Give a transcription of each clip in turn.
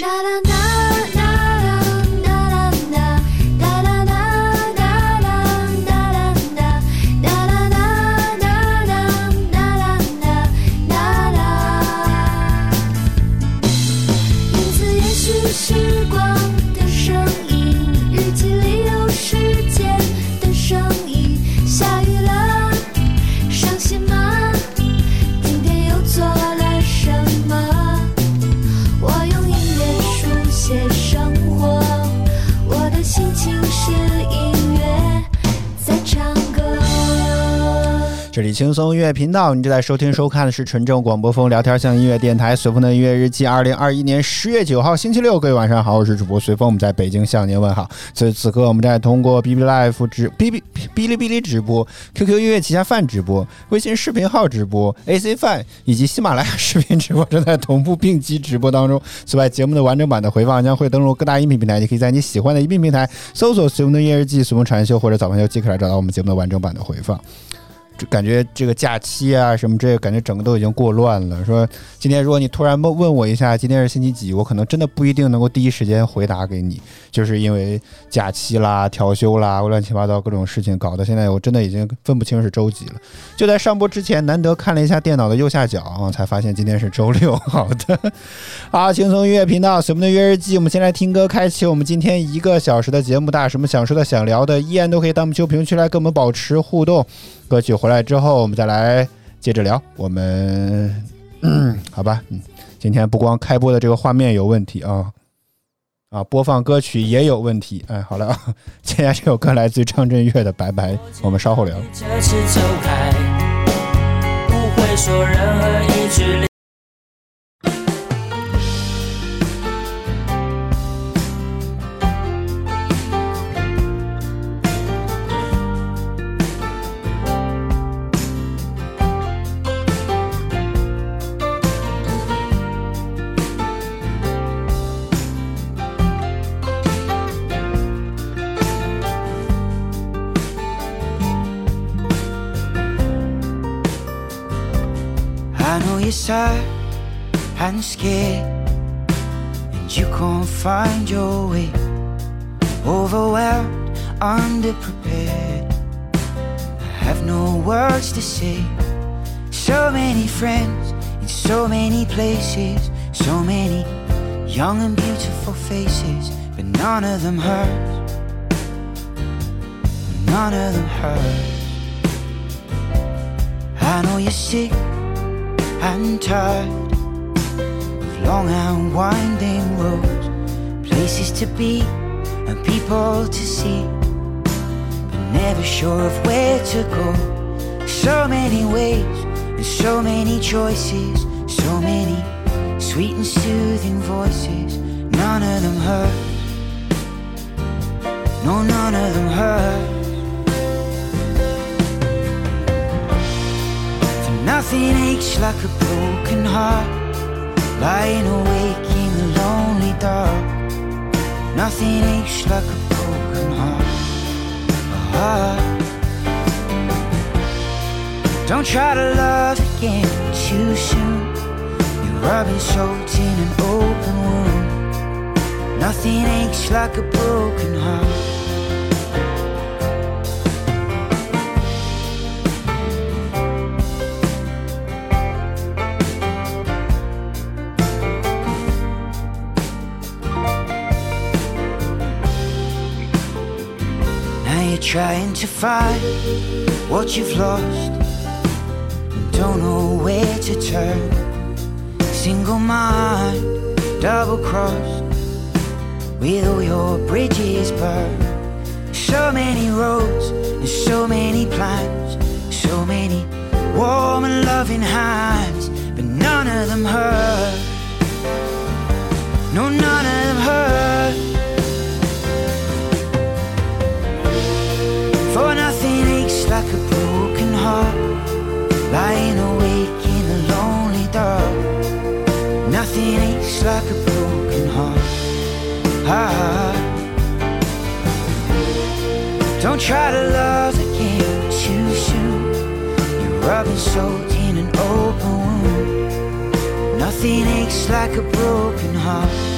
影这里轻松音乐频道，你正在收听收看的是纯正广播风聊天向音乐电台随风的音乐日记。二零二一年十月九号星期六，各位晚上好，我是主播随风，我们在北京向您问好。此此刻，我们在通过哔哩哔哩直播、QQ 音乐旗下饭直播、微信视频号直播、AC 饭以及喜马拉雅视频直播正在同步并机直播当中。此外，节目的完整版的回放将会登录各大音频平台，你可以在你喜欢的音频平台搜索“随风的音乐日记”、“随风禅秀”或者“早饭秀”即可来找到我们节目的完整版的回放。感觉这个假期啊什么这个感觉整个都已经过乱了。说今天如果你突然问问我一下今天是星期几，我可能真的不一定能够第一时间回答给你，就是因为假期啦、调休啦、乱七八糟各种事情搞得现在我真的已经分不清是周几了。就在上播之前，难得看了一下电脑的右下角，啊才发现今天是周六。好的，好，轻松音乐频道随我们的约日记，我们先来听歌，开启我们今天一个小时的节目。大什么想说的、想聊的，依然都可以到我们秋评论区来跟我们保持互动。歌曲回来之后，我们再来接着聊。我们，嗯，好吧，嗯，今天不光开播的这个画面有问题啊，啊，播放歌曲也有问题。哎，好了啊，接下来这首歌来自张震岳的《拜拜》，我们稍后聊。这次走开，不会说任何一句 and scared, and you can't find your way. Overwhelmed, underprepared. I have no words to say. So many friends in so many places, so many young and beautiful faces, but none of them hurt. None of them hurt. I know you're sick and tired of long and winding roads, places to be and people to see, but never sure of where to go. So many ways and so many choices, so many sweet and soothing voices. None of them hurt. No, none of them hurt. Nothing aches like a broken heart Lying awake in the lonely dark. Nothing aches like a broken heart, a heart. Don't try to love again too soon. You're rubbing salt in an open wound. Nothing aches like a broken heart trying to find what you've lost don't know where to turn. Single mind, double crossed, with all your bridges burned. So many roads and so many plans, so many warm and loving hands, but none of them hurt. No, none of them hurt. Like a broken heart. Ah. Don't try to love again too soon You're rubbing salt in an open wound. Nothing aches like a broken heart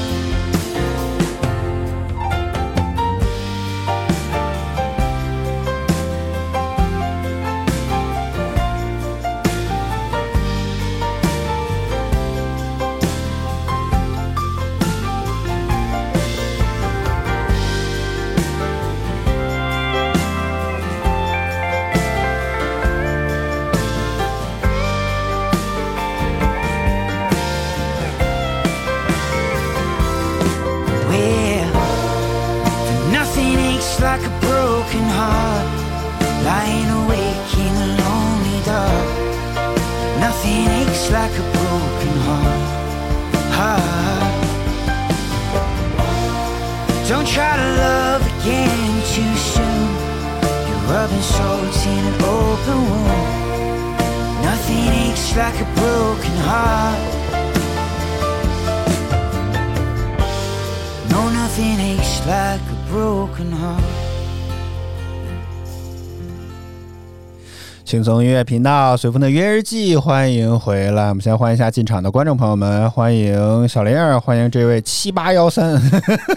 轻松音乐频道随风的约日记，欢迎回来。我们先欢迎一下进场的观众朋友们，欢迎小玲儿，欢迎这位七八幺三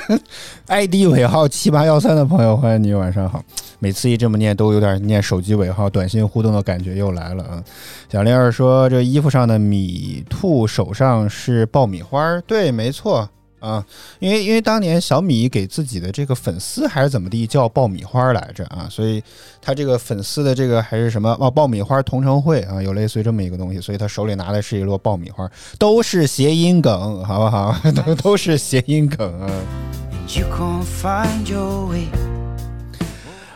ID 尾号七八幺三的朋友，欢迎你，晚上好。每次一这么念，都有点念手机尾号、短信互动的感觉又来了啊。小玲儿说，这衣服上的米兔手上是爆米花儿，对，没错。啊，因为因为当年小米给自己的这个粉丝还是怎么地叫爆米花来着啊，所以他这个粉丝的这个还是什么啊爆米花同城会啊，有类似于这么一个东西，所以他手里拿的是一摞爆米花，都是谐音梗，好不好？都都是谐音梗啊。You can't find your way.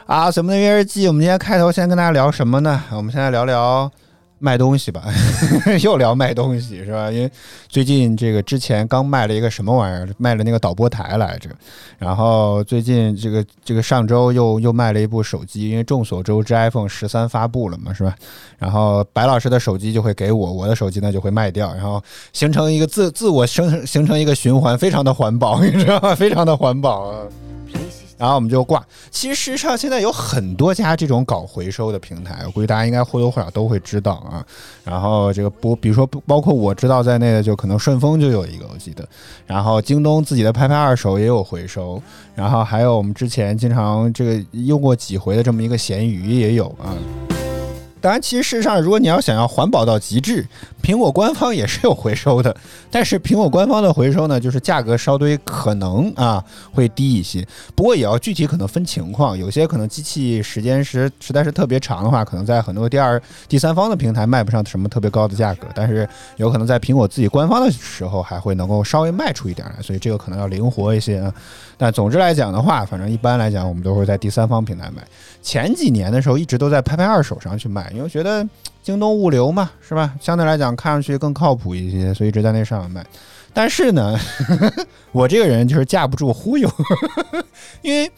啊，咱们的约日记，我们今天开头先跟大家聊什么呢？我们现在聊聊卖东西吧，又聊卖东西是吧？因为最近这个之前刚卖了一个什么玩意儿，卖了那个导播台来着，然后最近这个这个上周又又卖了一部手机，因为众所周知 iPhone 十三发布了嘛，是吧？然后白老师的手机就会给我，我的手机呢就会卖掉，然后形成一个自自我生形成一个循环，非常的环保，你知道吗？非常的环保啊。然后我们就挂。其实事实上现在有很多家这种搞回收的平台，我估计大家应该或多或少都会知道啊。然后这个不，比如说包括我知道在内的，就可能顺丰就有一个，我记得。然后京东自己的拍拍二手也有回收，然后还有我们之前经常这个用过几回的这么一个闲鱼也有啊。当然，其实事实上，如果你要想要环保到极致，苹果官方也是有回收的，但是苹果官方的回收呢，就是价格稍微可能啊会低一些，不过也要具体可能分情况，有些可能机器时间实实在是特别长的话，可能在很多第二、第三方的平台卖不上什么特别高的价格，但是有可能在苹果自己官方的时候还会能够稍微卖出一点来，所以这个可能要灵活一些啊。但总之来讲的话，反正一般来讲，我们都会在第三方平台买。前几年的时候，一直都在拍拍二手上去因为觉得京东物流嘛，是吧？相对来讲看上去更靠谱一些，所以一直在那上面卖。但是呢，我这个人就是架不住忽悠，因为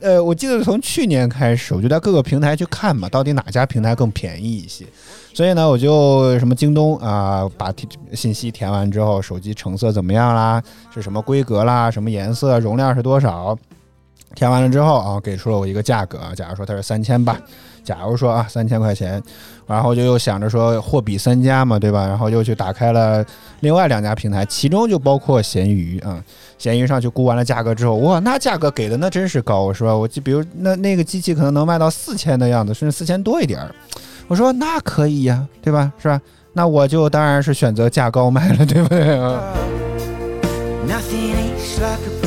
呃，我记得从去年开始，我就在各个平台去看嘛，到底哪家平台更便宜一些。所以呢，我就什么京东啊、把信息填完之后，手机成色怎么样啦，是什么规格啦，什么颜色，容量是多少，填完了之后啊，给出了我一个价格啊，假如说它是三千吧，假如说啊三千块钱，然后就又想着说货比三家嘛，对吧？然后又去打开了另外两家平台，其中就包括闲鱼啊。闲鱼上去估完了价格之后，哇，那价格给的那真是高，是吧？我就比如那那个机器可能能卖到四千的样子，甚至四千多一点儿。我说那可以呀、对吧？是吧？那我就当然是选择价高卖了，对不对啊？？Uh,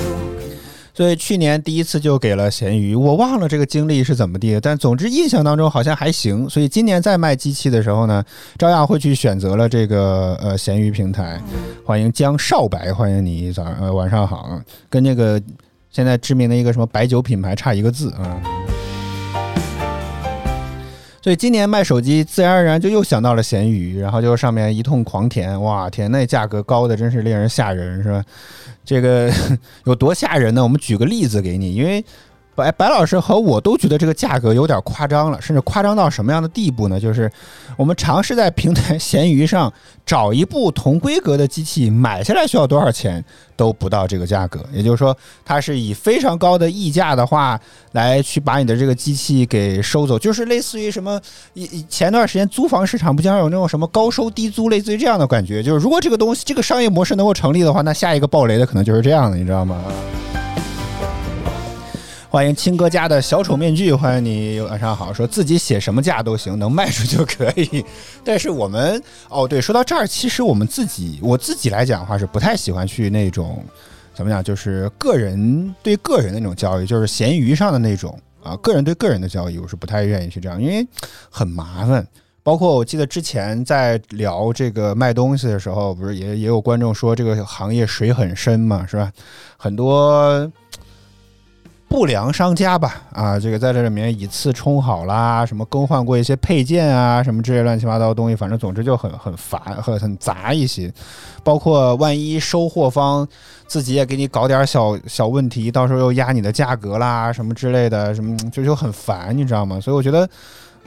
所以去年第一次就给了闲鱼，我忘了这个经历是怎么地，但总之印象当中好像还行。所以今年再卖机器的时候呢，照样会去选择了这个呃闲鱼平台。欢迎江少白，欢迎你早上呃晚上好，跟那个现在知名的一个什么白酒品牌差一个字啊。所以今年卖手机，自然而然就又想到了闲鱼，然后就上面一通狂填，哇天，那价格高的真是令人吓人，是吧？这个 有多吓人呢？我们举个例子给你，因为白白老师和我都觉得这个价格有点夸张了，甚至夸张到什么样的地步呢？就是我们尝试在平台 闲鱼上找一部同规格的机器买下来需要多少钱，都不到这个价格。也就是说，它是以非常高的溢价的话来去把你的这个机器给收走，就是类似于什么以前段时间租房市场不经常有那种什么高收低租，类似于这样的感觉。就是如果这个东西这个商业模式能够成立的话，那下一个暴雷的可能就是这样的，你知道吗？欢迎亲哥家的小丑面具，欢迎你晚上好，说自己写什么价都行，能卖出就可以。但是我们哦，对，说到这儿，其实我们自己我自己来讲的话是不太喜欢去那种怎么讲，就是个人对个人的那种交易，就是闲鱼上的那种啊，个人对个人的交易，我是不太愿意去这样，因为很麻烦。包括我记得之前在聊这个卖东西的时候，不是也也有观众说这个行业水很深嘛，是吧？很多不良商家吧，啊，这个在这里面以次充好啦，什么更换过一些配件啊，什么这些乱七八糟的东西，反正总之就很很烦，很很杂一些。包括万一收货方自己也给你搞点小小问题，到时候又压你的价格啦，什么之类的，什么就就很烦，你知道吗？所以我觉得，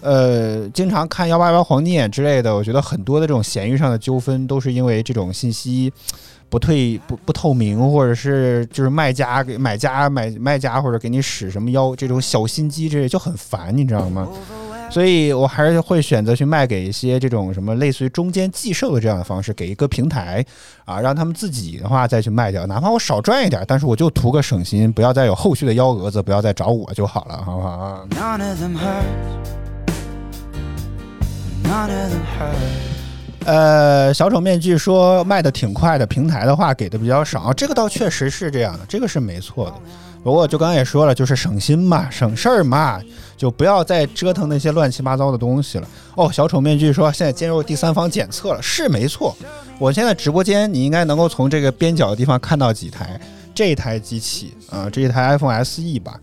呃，经常看幺八幺黄金眼之类的，我觉得很多的这种闲鱼上的纠纷都是因为这种信息。不退不不透明，或者是就是卖家给买家买卖家或者给你使什么妖这种小心机之类就很烦，你知道吗？所以我还是会选择去卖给一些这种什么类似于中间寄售的这样的方式，给一个平台啊，让他们自己的话再去卖掉，哪怕我少赚一点，但是我就图个省心，不要再有后续的幺蛾子，不要再找我就好了，好不好啊？None of them hurt. None of them hurt. 呃，小丑面具说卖的挺快的，平台的话给的比较少，这个倒确实是这样的，这个是没错的。不过就刚刚也说了，就是省心嘛，省事儿嘛，就不要再折腾那些乱七八糟的东西了。哦，小丑面具说现在进入第三方检测了，是没错。我现在直播间你应该能够从这个边角的地方看到几台，这台机器啊、这一台 iPhone SE 吧。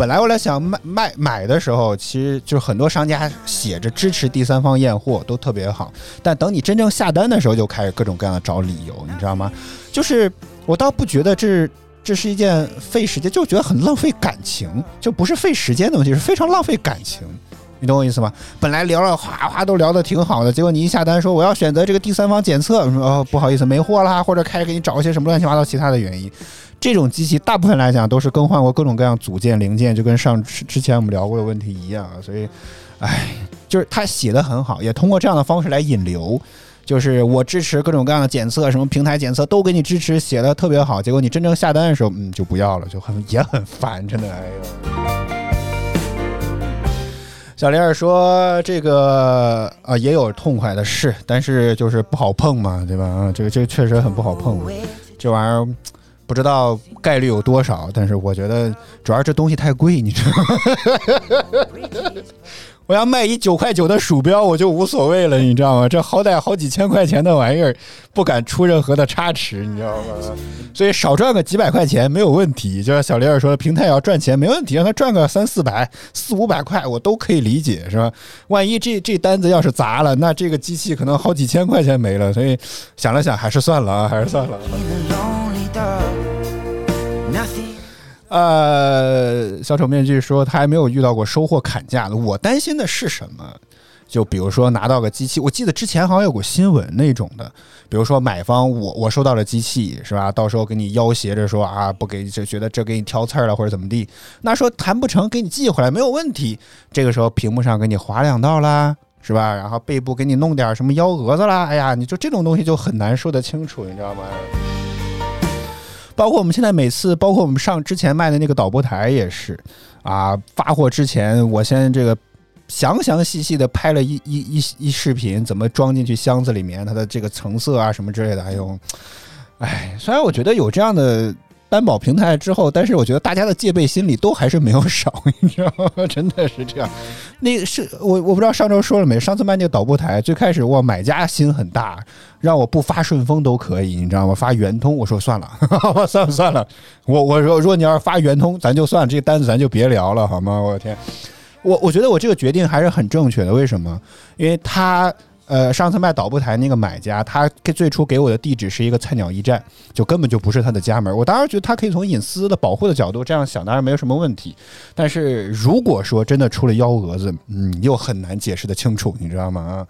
本来我来想卖卖买的时候，其实就是很多商家写着支持第三方验货，都特别好。但等你真正下单的时候，就开始各种各样的找理由，你知道吗？就是我倒不觉得这这是一件费时间，就觉得很浪费感情，就不是费时间的问题，是非常浪费感情。你懂我意思吗？本来聊了哗哗都聊得挺好的，结果你一下单说我要选择这个第三方检测，说哦不好意思没货啦，或者开始给你找一些什么乱七八糟其他的原因。这种机器大部分来讲都是更换过各种各样组件零件，就跟上之前我们聊过的问题一样啊。所以，唉，就是他写的很好，也通过这样的方式来引流。就是我支持各种各样的检测，什么平台检测都给你支持，写的特别好。结果你真正下单的时候，嗯，就不要了，就很也很烦，真的，哎呦。小林儿说：“这个啊也有痛快的事，但是就是不好碰嘛，对吧？啊，这个这个确实很不好碰，这玩意儿不知道概率有多少，但是我觉得主要这东西太贵，你知道吗？我要卖一九块九的鼠标，我就无所谓了，你知道吗？这好歹好几千块钱的玩意儿，不敢出任何的差池，你知道吗？所以少赚个几百块钱没有问题。就像小李儿说，平台要赚钱没问题，让他赚个三四百、四五百块，我都可以理解，是吧？万一这这单子要是砸了，那这个机器可能好几千块钱没了。所以想了想，还是算了啊，还是算了。呃，小丑面具说他还没有遇到过收货砍价的。我担心的是什么？就比如说拿到个机器，我记得之前好像有过新闻那种的，比如说买方我我收到了机器是吧？到时候给你要挟着说啊，不给就觉得这给你挑刺儿了或者怎么地，那说谈不成给你寄回来没有问题。这个时候屏幕上给你划两道啦。是吧？然后背部给你弄点什么幺蛾子啦，哎呀，你就这种东西就很难说得清楚，你知道吗？包括我们现在每次，包括我们上之前卖的那个导播台也是，啊，发货之前我先这个详详细细的拍了一一一一视频，怎么装进去箱子里面，它的这个成色啊什么之类的，还有，哎，虽然我觉得有这样的担保平台之后，但是我觉得大家的戒备心理都还是没有少，你知道吗？真的是这样。那个是我我不知道上周说了没？上次卖那个导播台，最开始哇买家心很大，让我不发顺丰都可以，你知道吗？发圆通，我说算了，算了算了，我我说如果你要是发圆通，咱就算了，这个单子咱就别聊了，好吗？我的天，我我觉得我这个决定还是很正确的，为什么？因为他。呃，上次卖导播台那个买家，他最初给我的地址是一个菜鸟驿站，就根本就不是他的家门。我当时觉得他可以从隐私的保护的角度这样想，当然没有什么问题。但是如果说真的出了幺蛾子，嗯，又很难解释的清楚，你知道吗？啊，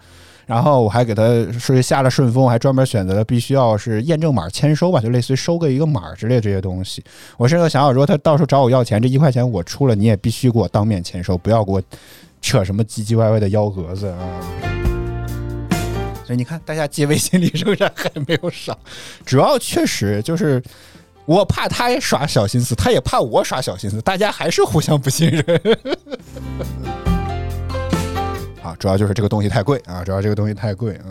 然后我还给他是下了顺丰，还专门选择了必须要是验证码签收吧，就类似于收个一个码之类这些东西。我甚至想想，如果他到时候找我要钱，这一块钱我出了，你也必须给我当面签收，不要给我扯什么唧唧歪歪的幺蛾子啊。你看，大家戒备心理是不是还没有少？主要确实就是我怕他也耍小心思，他也怕我耍小心思，大家还是互相不信任。啊，主要就是这个东西太贵啊，主要这个东西太贵啊。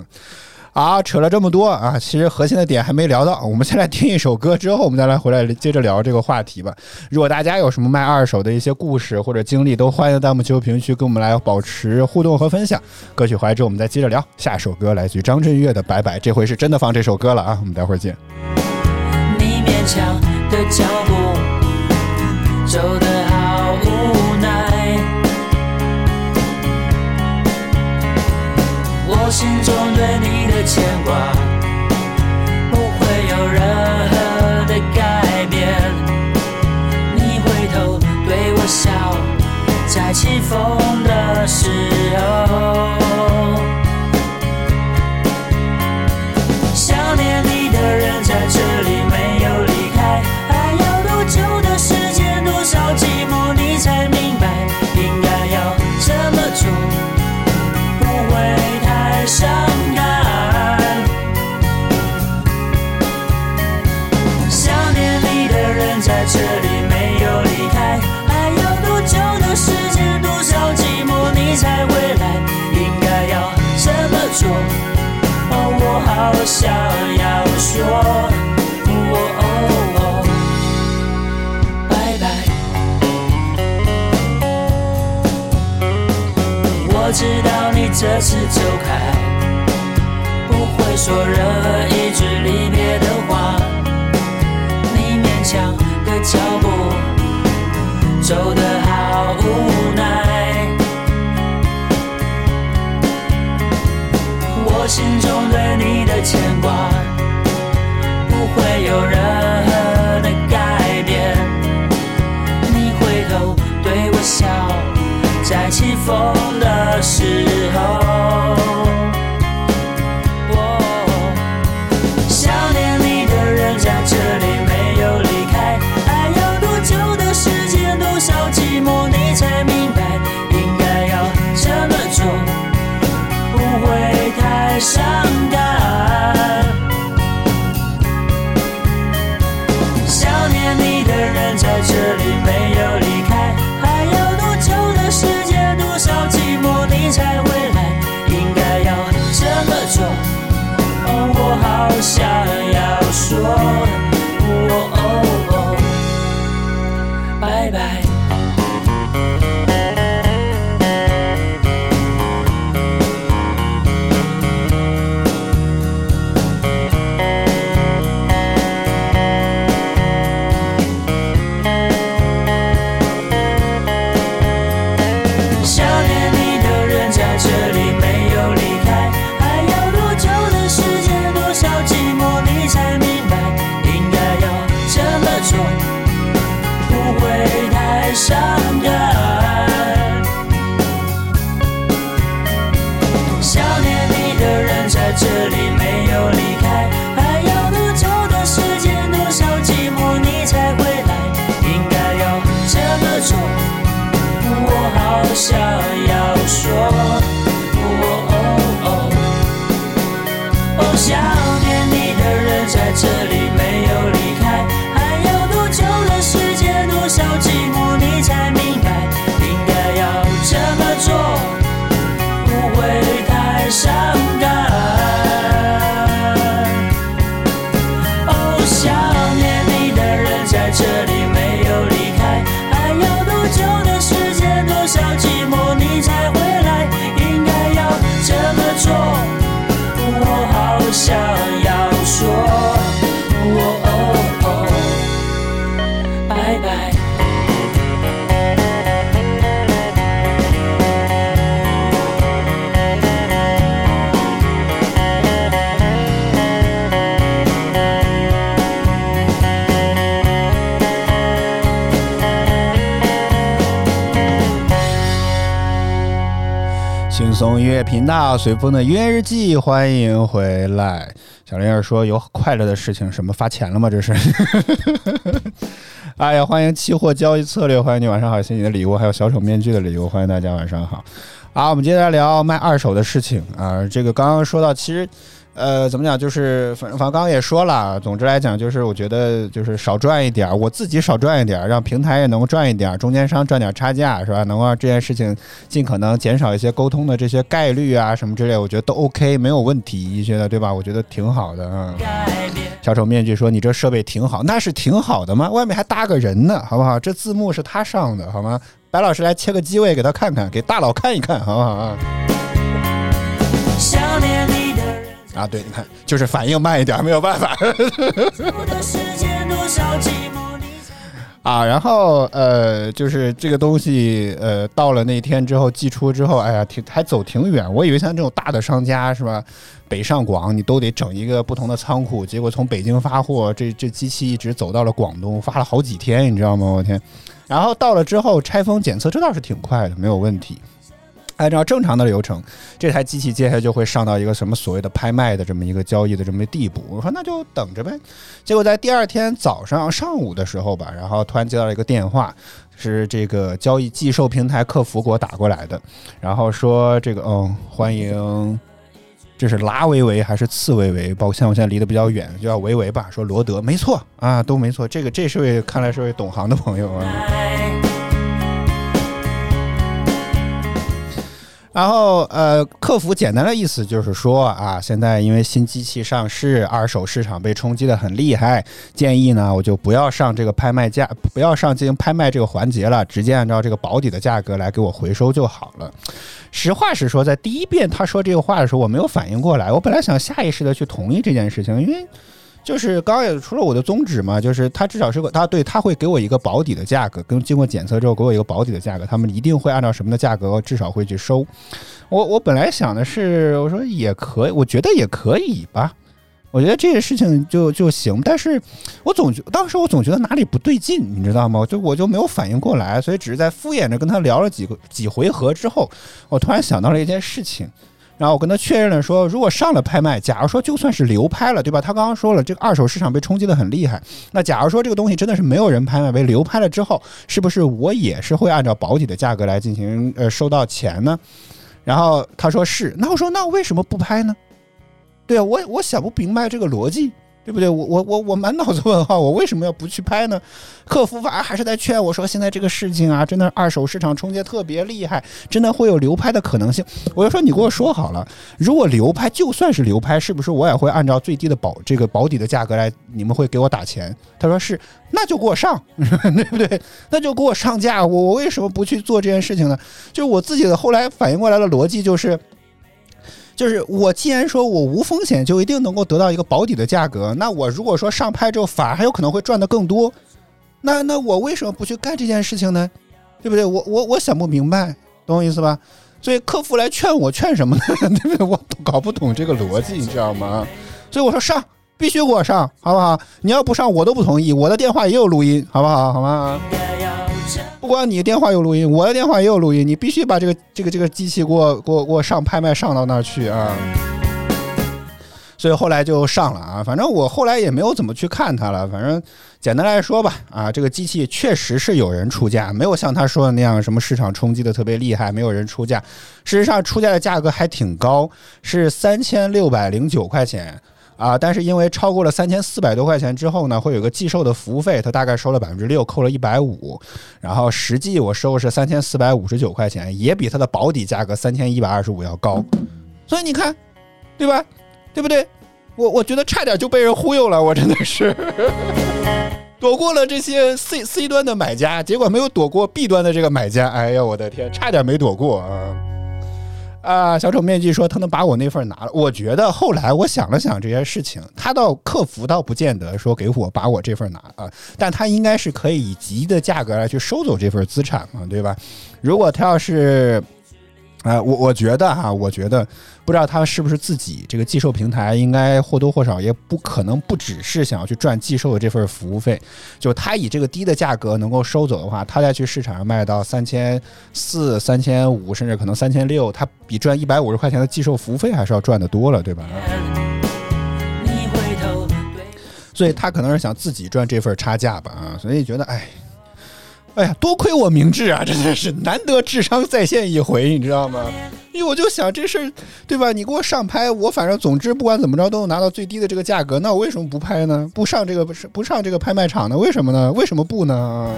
啊，扯了这么多啊，其实核心的点还没聊到。我们先来听一首歌，之后我们再来回来接着聊这个话题吧。如果大家有什么卖二手的一些故事或者经历，都欢迎弹幕区、评论区跟我们来保持互动和分享。歌曲回来之后，我们再接着聊。下首歌来自于张震岳的《拜拜》，这回是真的放这首歌了啊！我们待会儿见。你勉强的脚步，走的牵挂，不会有任何的改变。你回头对我笑，在起风的时候。想要说，哦哦哦，拜拜。我知道你这次走开，不会说任何一句离别的话，你勉强的脚步走得好无奈。我。心中对你牵挂，不会有任何的改变。你回头对我笑，在起风的频道随风的音乐日记，欢迎回来。小林儿说有快乐的事情，什么发钱了吗？这是。哎呀，欢迎期货交易策略，欢迎你晚上好，谢谢你的礼物，还有小丑面具的礼物，欢迎大家晚上好。好，我们接下来聊卖二手的事情啊。这个刚刚说到，其实。呃，怎么讲？就是反正反正刚刚也说了，总之来讲，就是我觉得就是少赚一点儿，我自己少赚一点儿，让平台也能够赚一点儿，中间商赚点差价，是吧？能够让这件事情尽可能减少一些沟通的这些概率啊什么之类，我觉得都 OK，没有问题，你觉得对吧？我觉得挺好的啊。小丑面具说：“你这设备挺好，那是挺好的吗？外面还搭个人呢，好不好？这字幕是他上的，好吗？白老师来切个机位给他看看，给大佬看一看，好不好啊？”啊，对，你看，就是反应慢一点，没有办法。啊，然后呃，就是这个东西，呃，到了那天之后寄出之后，哎呀，挺还走挺远。我以为像这种大的商家是吧，北上广你都得整一个不同的仓库，结果从北京发货，这这机器一直走到了广东，发了好几天，你知道吗？我天！然后到了之后拆封检测，这倒是挺快的，没有问题。按照正常的流程，这台机器接下来就会上到一个什么所谓的拍卖的这么一个交易的这么一个地步。我说那就等着呗。结果在第二天早上上午的时候吧，然后突然接到了一个电话，是这个交易寄售平台客服给我打过来的，然后说这个嗯，欢迎，这是拉维维还是次维维？包括像我现在离得比较远，就叫维维吧。说罗德，没错啊，都没错。这个这是位看来是位懂行的朋友啊。然后，呃，客服简单的意思就是说啊，现在因为新机器上市，二手市场被冲击的很厉害，建议呢，我就不要上这个拍卖价，不要上进行拍卖这个环节了，直接按照这个保底的价格来给我回收就好了。实话实说，在第一遍他说这个话的时候，我没有反应过来，我本来想下意识的去同意这件事情，因为。就是刚刚也除了我的宗旨嘛，就是他至少是个他对他会给我一个保底的价格，跟经过检测之后给我一个保底的价格，他们一定会按照什么的价格至少会去收。我我本来想的是，我说也可以，我觉得也可以吧，我觉得这个事情就就行。但是我总觉当时我总觉得哪里不对劲，你知道吗？就我就没有反应过来，所以只是在敷衍着跟他聊了几个几回合之后，我突然想到了一件事情。然后我跟他确认了，说如果上了拍卖，假如说就算是流拍了，对吧？他刚刚说了，这个二手市场被冲击的很厉害。那假如说这个东西真的是没有人拍卖，被流拍了之后，是不是我也是会按照保底的价格来进行呃收到钱呢？然后他说是。那我说那为什么不拍呢？对啊，我我想不明白这个逻辑。对不对？我我我我满脑子问号，我为什么要不去拍呢？客服反而还是在劝我说，现在这个事情啊，真的二手市场冲击特别厉害，真的会有流拍的可能性。我就说你给我说好了，如果流拍，就算是流拍，是不是我也会按照最低的保这个保底的价格来？你们会给我打钱？他说是，那就给我上，对不对？那就给我上架。我我为什么不去做这件事情呢？就是我自己的后来反应过来的逻辑就是。就是我既然说我无风险就一定能够得到一个保底的价格，那我如果说上拍之后反而还有可能会赚的更多，那那我为什么不去干这件事情呢？对不对？我我我想不明白，懂我意思吧？所以客服来劝我劝什么呢？对不对？我搞不懂这个逻辑，你知道吗？所以我说上，必须给我上，好不好？你要不上我都不同意，我的电话也有录音，好不好？好吗？不光你电话有录音，我的电话也有录音，你必须把这个这个这个机器给我给我给我上拍卖上到那儿去啊！所以后来就上了啊，反正我后来也没有怎么去看它了。反正简单来说吧，啊，这个机器确实是有人出价，没有像他说的那样什么市场冲击的特别厉害，没有人出价。事实上，出价的价格还挺高，是三千六百零九块钱。啊，但是因为超过了三千四百多块钱之后呢，会有个寄售的服务费，他大概收了百分之六，扣了一百五，然后实际我收是三千四百五十九块钱，也比它的保底价格三千一百二十五要高，所以你看，对吧？对不对？我我觉得差点就被人忽悠了，我真的是躲过了这些 C C 端的买家，结果没有躲过 B 端的这个买家，哎呀，我的天，差点没躲过啊！啊，小丑面具说他能把我那份拿了。我觉得后来我想了想这件事情，他到客服倒不见得说给我把我这份拿啊，但他应该是可以以极的价格来去收走这份资产嘛，对吧？如果他要是。啊，我我觉得哈，我觉得不知道他是不是自己这个寄售平台，应该或多或少也不可能不只是想要去赚寄售的这份服务费。就他以这个低的价格能够收走的话，他再去市场上卖到三千四、三千五，甚至可能三千六，他比赚一百五十块钱的寄售服务费还是要赚的多了，对吧？所以他可能是想自己赚这份差价吧，啊，所以觉得哎。哎呀，多亏我明智啊！真的是难得智商在线一回，你知道吗？因为我就想这事儿，对吧？你给我上拍，我反正总之不管怎么着都能拿到最低的这个价格，那我为什么不拍呢？不上这个不是不上这个拍卖场呢？为什么呢？为什么不呢？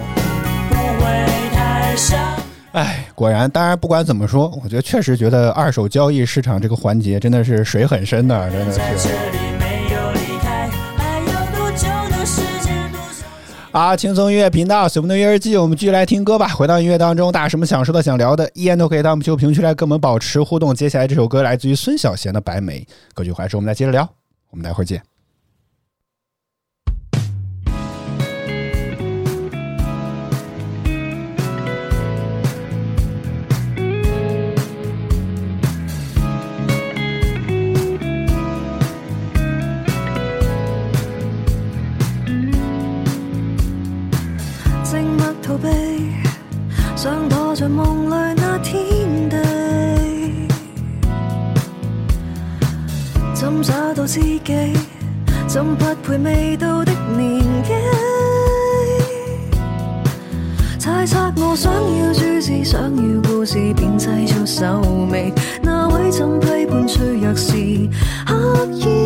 哎，果然，当然不管怎么说，我觉得确实觉得二手交易市场这个环节真的是水很深的，真的是。好，轻松音乐频道，随风的音乐日记，我们继续来听歌吧。回到音乐当中，大家什么想说的、想聊的，依然都可以到我们球评区来跟我们保持互动。接下来这首歌来自于孙小贤的《白梅》，歌曲还是我们来接着聊，我们待会儿见。想躲在夢裏那天地，怎找到知己？怎匹配未到的年紀？猜測我想要注視，想要故事，便製造手尾。那位怎批判脆弱是刻意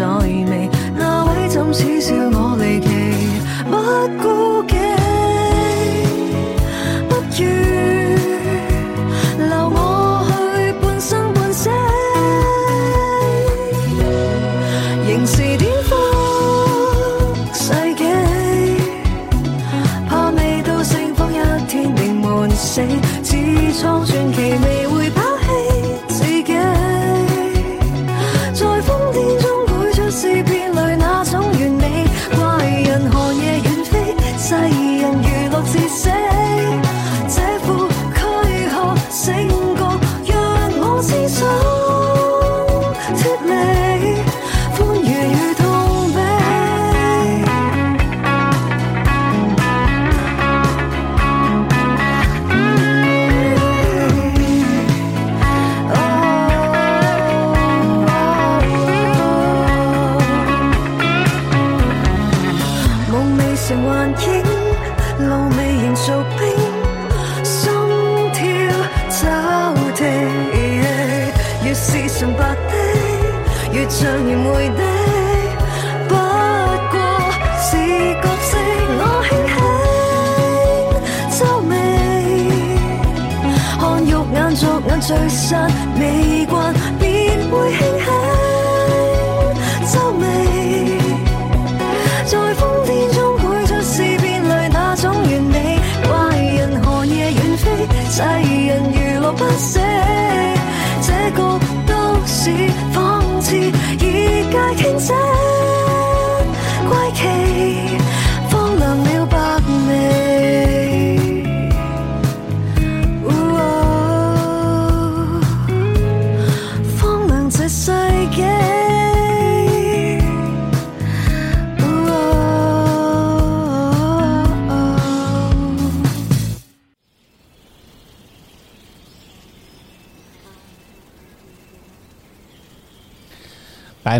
化或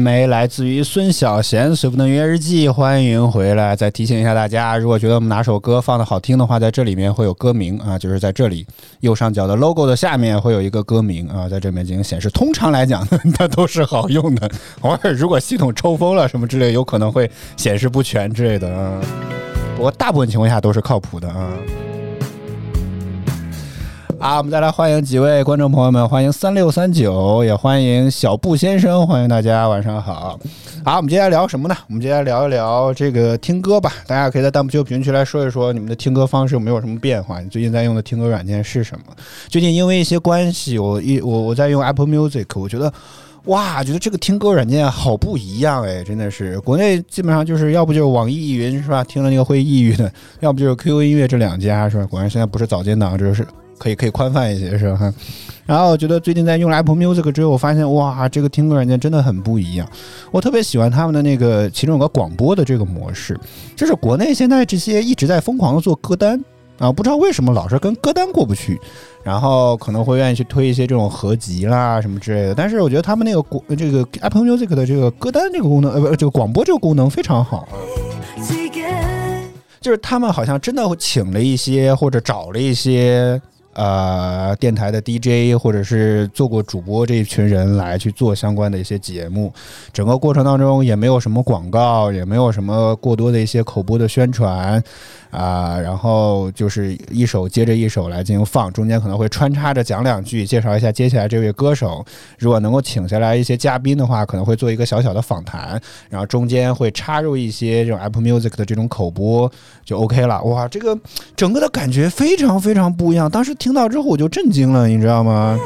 白眉来自于孙小贤，随不能约日记，欢迎回来。再提醒一下大家，如果觉得我们哪首歌放的好听的话，在这里面会有歌名啊，就是在这里右上角的 logo 的下面会有一个歌名啊，在这边进行显示。通常来讲，它都是好用的，偶尔如果系统抽风了什么之类，有可能会显示不全之类的啊。不过大部分情况下都是靠谱的啊。啊，我们再来欢迎几位观众朋友们，欢迎三六三九，也欢迎小布先生，欢迎大家，晚上好。好，我们接下来聊什么呢？我们接下来聊一聊这个听歌吧。大家可以在弹幕区评论区来说一说你们的听歌方式有没有什么变化？你最近在用的听歌软件是什么？最近因为一些关系，我一我我在用 Apple Music，我觉得。哇，觉得这个听歌软件好不一样哎，真的是国内基本上就是要不就是网易易云是吧？听了那个会抑郁的，要不就是 QQ 音乐这两家是吧？果然现在不是早间档，这是可以可以宽泛一些是吧？然后我觉得最近在用了 Apple Music 之后，我发现哇，这个听歌软件真的很不一样。我特别喜欢他们的那个，其中有个广播的这个模式，就是国内现在这些一直在疯狂的做歌单。啊，不知道为什么老是跟歌单过不去，然后可能会愿意去推一些这种合集啦什么之类的。但是我觉得他们那个广这个 Apple Music 的这个歌单这个功能，呃，不，这个广播这个功能非常好。自己。就是他们好像真的请了一些或者找了一些呃电台的 DJ 或者是做过主播这一群人来去做相关的一些节目，整个过程当中也没有什么广告，也没有什么过多的一些口播的宣传啊、然后就是一首接着一首来进行放，中间可能会穿插着讲两句，介绍一下接下来这位歌手，如果能够请下来一些嘉宾的话，可能会做一个小小的访谈，然后中间会插入一些这种 Apple Music 的这种口播，就 OK 了。哇，这个整个的感觉非常非常不一样。当时听到之后我就震惊了，你知道吗？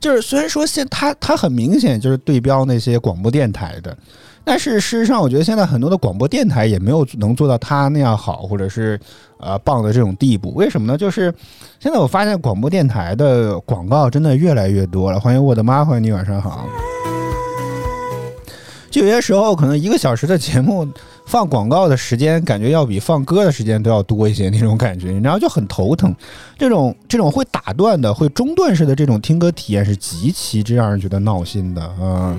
就是虽然说现他他很明显就是对标那些广播电台的，但是事实上我觉得现在很多的广播电台也没有能做到他那样好，或者是呃棒的这种地步。为什么呢？就是现在我发现广播电台的广告真的越来越多了。欢迎我的妈，欢迎你，晚上好。就有些时候，可能一个小时的节目放广告的时间，感觉要比放歌的时间都要多一些，那种感觉，然后就很头疼。这种这种会打断的、会中断式的这种听歌体验是极其之让人觉得闹心的啊。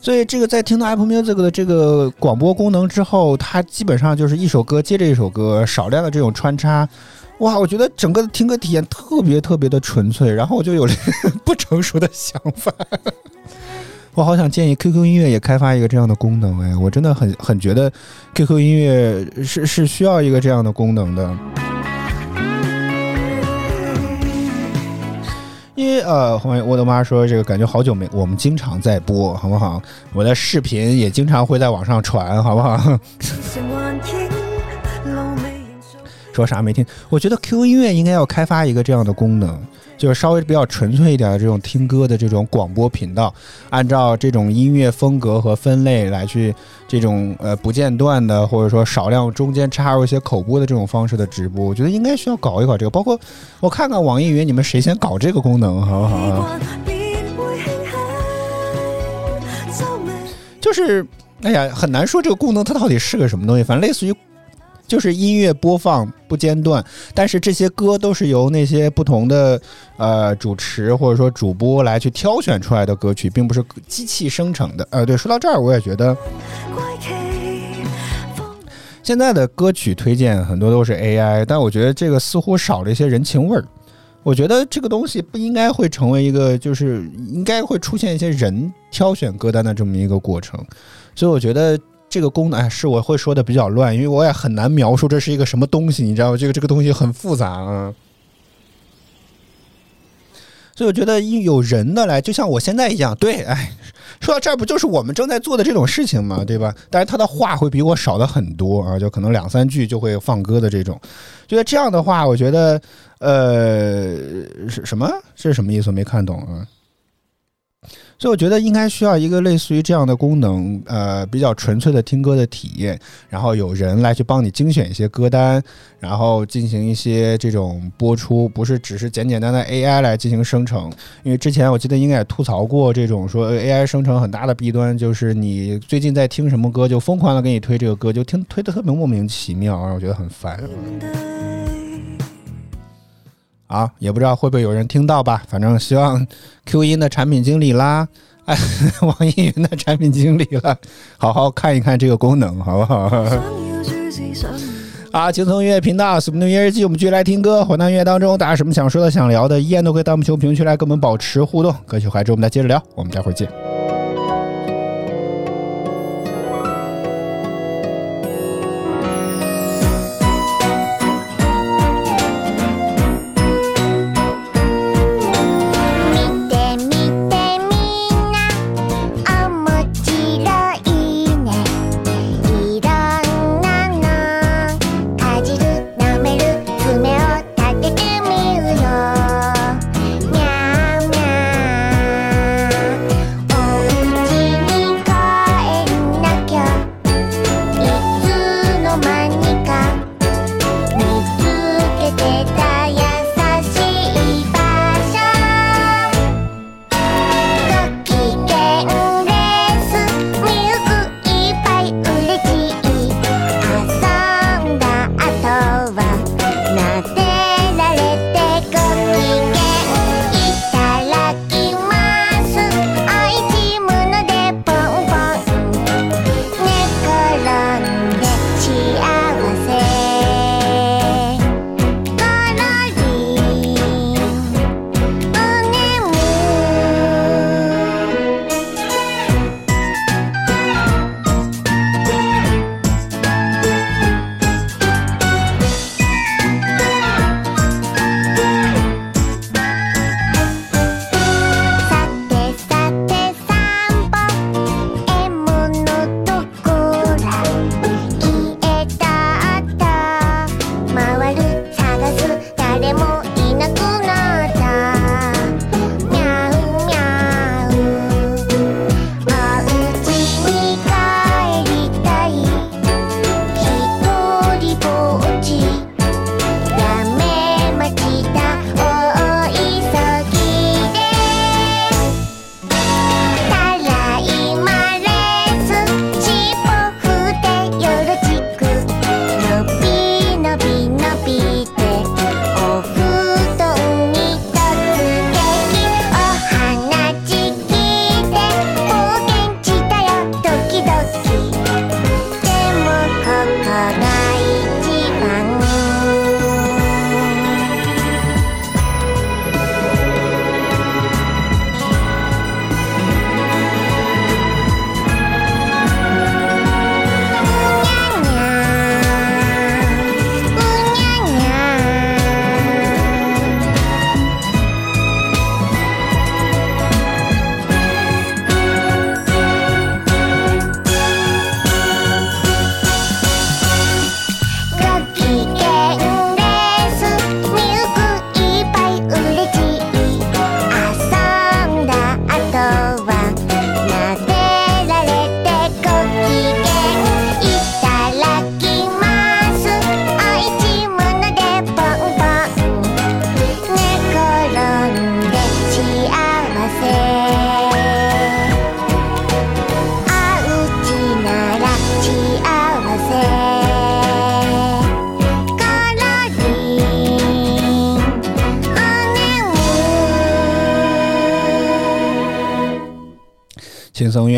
所以这个在听到 Apple Music 的这个广播功能之后，它基本上就是一首歌接着一首歌，少量的这种穿插。哇，我觉得整个的听歌体验特别特别的纯粹，然后我就有了 不成熟的想法。我好想建议 QQ 音乐也开发一个这样的功能，哎，我真的很很觉得 QQ 音乐是是需要一个这样的功能的。因为呃，后面我的妈说这个感觉好久没，我们经常在播，好不好？我的视频也经常会在网上传，好不好？说啥没听？我觉得 QQ 音乐应该要开发一个这样的功能，就是稍微比较纯粹一点的这种听歌的这种广播频道，按照这种音乐风格和分类来去这种呃不间断的，或者说少量中间插入一些口播的这种方式的直播，我觉得应该需要搞一搞这个。包括我看看网易云，你们谁先搞这个功能，好不好就是，哎呀，很难说这个功能它到底是个什么东西。反正类似於，就是音乐播放不间断，但是这些歌都是由那些不同的呃主持或者说主播来去挑选出来的歌曲，并不是机器生成的。呃，对，说到这儿，我也觉得现，在的歌曲推荐很多都是 AI，但我觉得这个似乎少了一些人情味儿。我觉得这个东西不应该会成为一个，就是应该会出现一些人挑选歌单的这么一个过程。所以我觉得这个功能，哎，是我会说的比较乱，因为我也很难描述这是一个什么东西，你知道嗎？這個這個東西很复杂啊。所以我觉得有人的来，就像我现在一样，对，哎，说到这儿不就是我们正在做的这种事情嘛，对吧？但是他的话会比我少的很多啊，就可能两三句就会放歌的这种。觉得这样的话，我觉得，呃，是什麼？是什么意思？我沒看懂啊。所以我觉得应该需要一个类似于这样的功能，呃，比较纯粹的听歌的体验，然后有人来去帮你精选一些歌单，然后进行一些这种播出，不是只是简简单单 AI 来进行生成。因为之前我记得应该也吐槽过这种说 AI 生成很大的弊端，就是你最近在听什么歌，就疯狂的给你推这个歌，就听推得特别莫名其妙，让我觉得很烦。啊，也不知道会不会有人听到吧。反正希望 Q 音的产品经理啦，哎，网易云的产品经理啦，好好看一看这个功能，好不好？啊，轻松音乐频道《Super 音樂日记》，我们继续来听歌。混蛋音乐当中，大家有什么想说的、想聊的，依然都可以到我們球評論區來跟我们保持互动。歌曲回來之，我们再接着聊。我们待会儿见。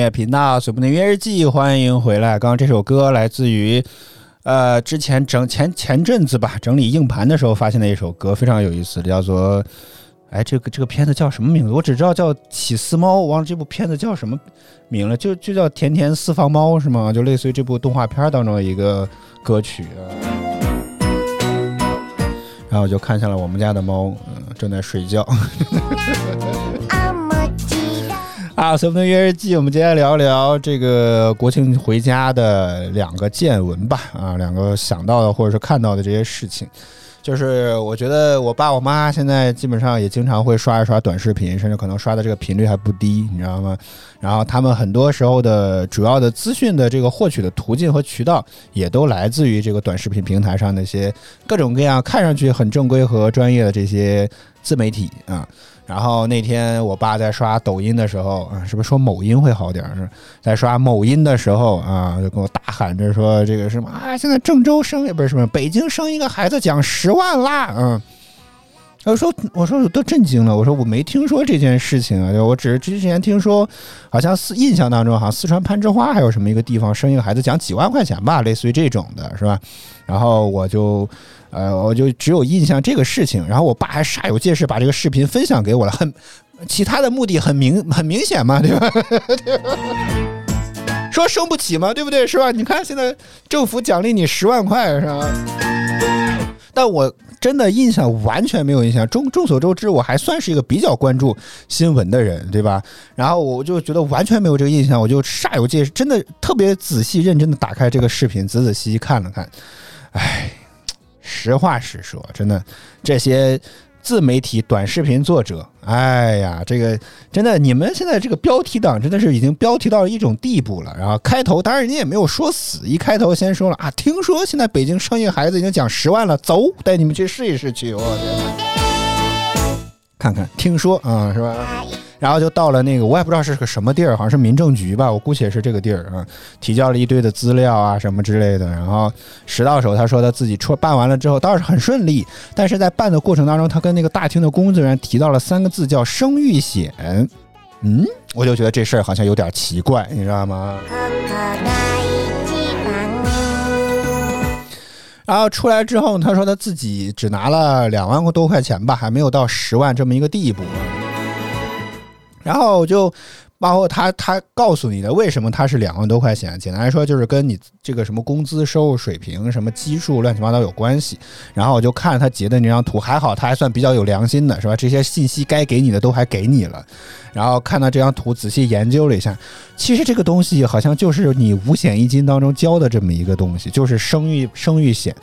乐频道随不能约日记，欢迎回来。刚刚这首歌来自于，呃，之前整前前阵子吧，整理硬盘的时候发现的一首歌，非常有意思，叫做，哎，这个这个片子叫什么名字？我只知道叫《起司猫》，忘了这部片子叫什么名了，就就叫《甜甜私房猫》是吗？就类似于这部动画片当中的一个歌曲。然后就看向了我们家的猫，嗯，正在睡觉。あもちろん啊，随风的约日记，我们今天聊聊这个国庆回家的两个见闻吧。啊，两个想到的或者是看到的这些事情，就是我觉得我爸我妈现在基本上也经常会刷一刷短视频，甚至可能刷的这个频率还不低，你知道吗？然后他们很多时候的主要的资讯的这个获取的途径和渠道，也都来自于这个短视频平台上那些各种各样看上去很正规和专业的这些自媒体啊。 然后那天我爸在刷抖音的时候啊，是不是说某音会好点儿？在刷某音的时候啊，就跟我大喊着说这个什么啊，现在郑州生也不是什么北京生一个孩子奖十万啦，嗯。我说，我说我都震惊了。我说我没听说这件事情啊，就我只是之前听说，好像四印象当中，好像四川攀枝花还有什么一个地方生一个孩子奖几万块钱吧，类似于这种的，是吧？然后我就，呃，我就只有印象这个事情。然后我爸还煞有介事把这个视频分享给我了，很其他的目的很明很明显嘛，对吧？对 吧说生不起嘛，对不对？是吧？你看现在政府奖励你十万块，是吧？但我真的印象完全没有印象。众众所周知，我还算是一个比较关注新闻的人，对吧？然后我就觉得完全没有这个印象，我就煞有介事，真的特别仔细认真的打开这个视频，仔仔细细看了看。唉，实话实说，真的这些自媒体短视频作者，哎呀，这个真的，你们现在这个标题党真的是已经标题到了一种地步了。然后开头，当然人也没有说死，一开头先说了啊，听说现在北京生一个孩子已经奖十万了，走，带你们去试一试去。我天，看看，听说啊、是吧？然后就到了那个，我也不知道是个什么地儿，好像是民政局吧，我姑且是这个地儿啊，提交了一堆的资料啊什么之类的。然后拾到手，他说他自己出办完了之后倒是很顺利，但是在办的过程当中，他跟那个大厅的工作人员提到了三个字，叫生育险。嗯，我就觉得这事儿好像有点奇怪，你知道吗？ここが一番然后出来之后，他说他自己只拿了两万多块钱吧，还没有到十万这么一个地步。 然后就包括他，他告诉你的为什么他是两万多块钱，简单来说就是跟你这个什么工资收入水平、什么基数乱七八糟有关系。然后我就看他截的那张图，还好他还算比较有良心的，是吧？这些信息该给你的都还给你了。然后看到这张图，仔细研究了一下，其实这个东西好像就是你五险一金当中交的这么一个东西，就是生育生育险。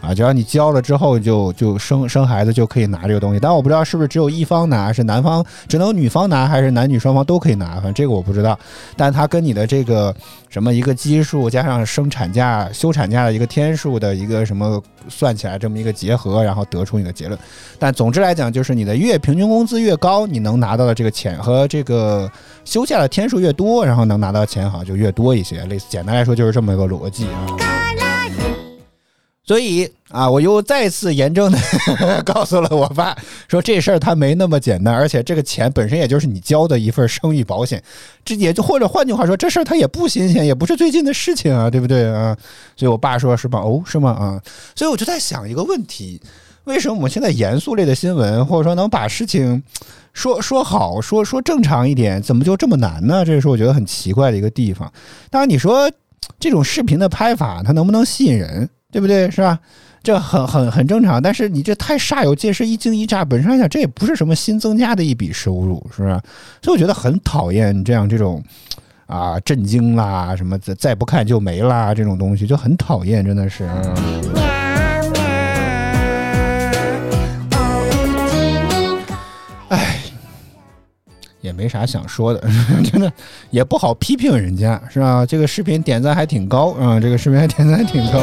啊，只要你交了之后就，就生生孩子就可以拿这个东西，但我不知道是不是只有一方拿，是男方只能女方拿，还是男女双方都可以拿，反正这个我不知道。但它跟你的这个什么一个基数加上生产假、休产假的一个天数的一个什么算起来这么一个结合，然后得出你的结论。但总之来讲，就是你的月平均工资越高，你能拿到的这个钱和这个休假的天数越多，然后能拿到钱好像就越多一些。类似简单来说就是这么一个逻辑啊。所以啊，我又再次严正的 告诉了我爸，说这事儿他没那么简单，而且这个钱本身也就是你交的一份生育保险，这也就或者换句话说，这事儿它也不新鲜，也不是最近的事情啊，对不对啊？所以我爸说是吧？哦，是吗？啊，所以我就在想一个问题：为什么我们现在严肃类的新闻，或者说能把事情说 说好、说说正常一点，怎么就这么难呢？这是我觉得很奇怪的一个地方。当然，你说这种视频的拍法，它能不能吸引人？对不对？是吧？这很很很正常，但是你这太煞有介事、一惊一乍，本身来讲这也不是什么新增加的一笔收入，是吧？所以我觉得很讨厌这样这种啊震惊啦，什么再再不看就没啦这种东西，就很讨厌，真的是。嗯，也没啥想说的，真的也不好批评人家，是吧？这个视频点赞还挺高啊、这个视频还点赞还挺高。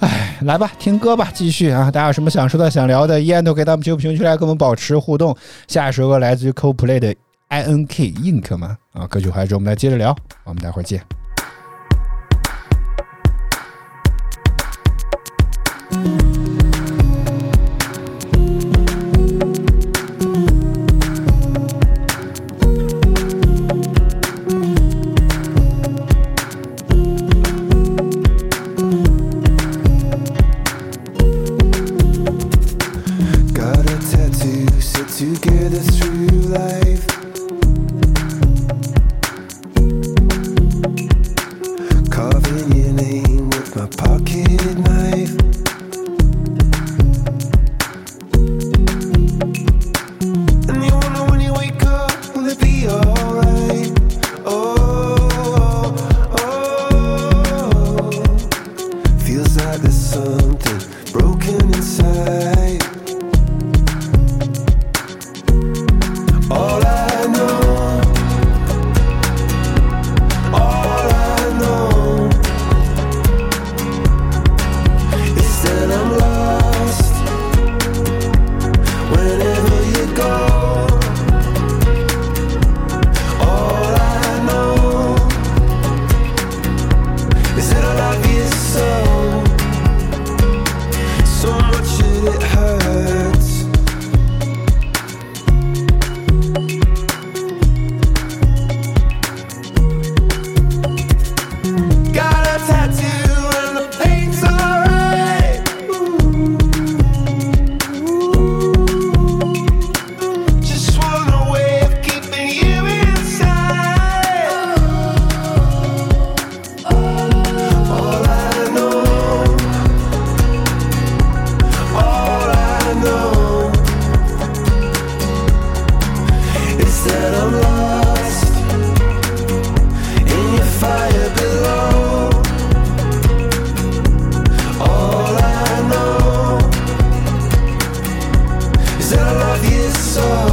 哎，来吧，听歌吧，继续啊！大家有什么想说的、想聊的，依然都可以到我们节目评论区来跟我们保持互动。下一首歌来自于 CoPlay 的 I N K Ink 嘛啊，歌曲回来之后我们来接着聊，我们待会儿见。obvious, so.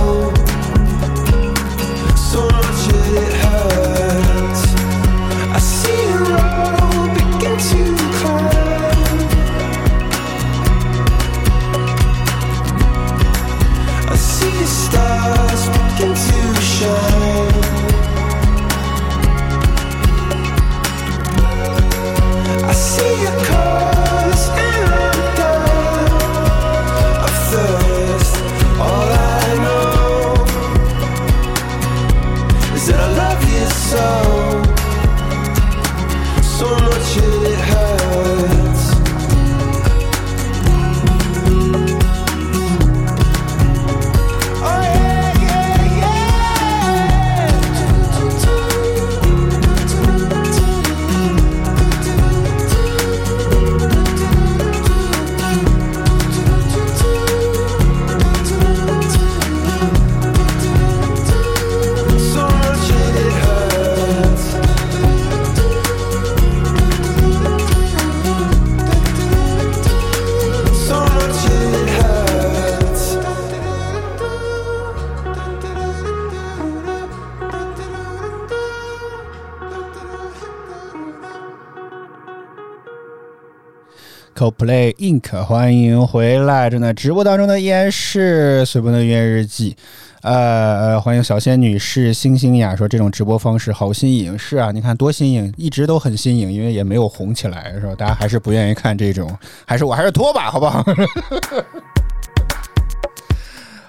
Play Inc，欢迎回来！正在直播当中的依然是随风的音乐日记。呃，欢迎小仙女是、星星雅说这种直播方式好新颖，是啊，你看多新颖，一直都很新颖，因为也没有红起来，是吧？大家还是不愿意看这种，还是我还是拖吧，好不好？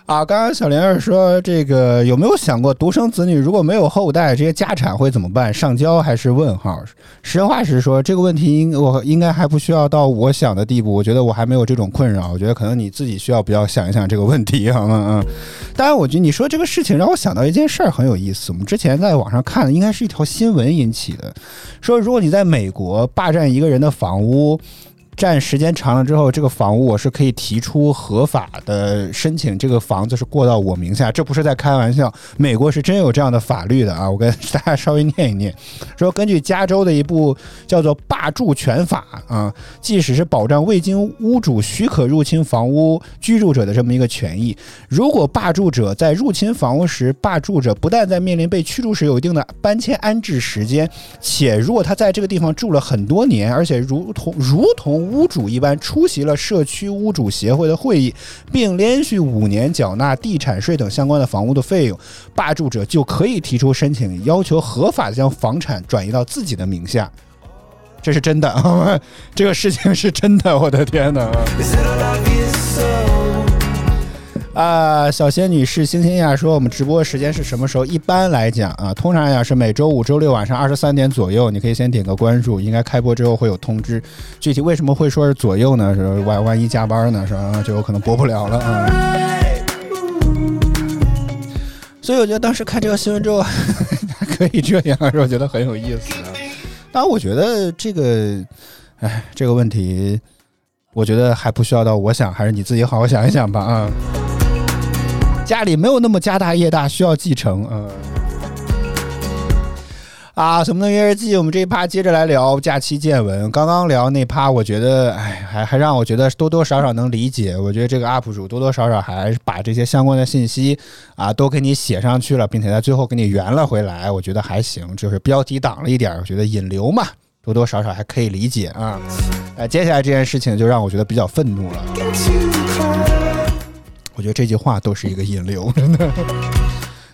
啊，刚刚小玲儿说这个有没有想过独生子女如果没有后代，这些家产会怎么办？上交还是问号？实话实说，这个问题应我应该还不需要到我想的地步。我觉得我还没有这种困扰，我觉得可能你自己需要比较想一想这个问题，好吗？嗯，当然，我觉得你说这个事情让我想到一件事儿很有意思。我们之前在网上看的应该是一条新闻引起的，说如果你在美国霸占一个人的房屋。占时间长了之后，这个房屋我是可以提出合法的申请，这个房子是过到我名下，这不是在开玩笑。美国是真有这样的法律的啊！我跟大家稍微念一念，说根据加州的一部叫做《霸住权法》啊，即使是保障未经屋主许可入侵房屋居住者的这么一个权益，如果霸住者在入侵房屋时，霸住者不但在面临被驱逐时有一定的搬迁安置时间，且如果他在这个地方住了很多年，而且如同如同屋主一般出席了社区屋主协会的会议，并连续五年缴纳地产税等相关的房屋的费用，霸住者就可以提出申请，要求合法的将房产转移到自己的名下。这是真的，这个事情是真的，我的天哪！啊，小仙女士星星呀说，我们直播时间是什么时候？一般来讲啊，通常来讲是每周五、周六晚上二十三点左右。你可以先点个关注，应该开播之后会有通知。具体为什么会说是左右呢？是万万一加班呢？是吧？就有可能播不了了啊。所以我觉得当时看这个新闻之后，还 可以这样，是我觉得很有意思啊。当然，我觉得这个，哎，这个问题，我觉得还不需要到我想，还是你自己好好想一想吧啊。家里没有那么家大业大，需要继承嗯。啊，什么能约日记？我们这一趴接着来聊假期见闻。刚刚聊那趴，我觉得，哎，还还让我觉得多多少少能理解。我觉得这个 UP 主多多少少还把这些相关的信息啊都给你写上去了，并且在最后给你圆了回来，我觉得还行。就是标题党了一点，我觉得引流嘛，多多少少还可以理解啊。哎，接下来这件事情就让我觉得比较愤怒了。我觉得这句话都是一个引流，真的。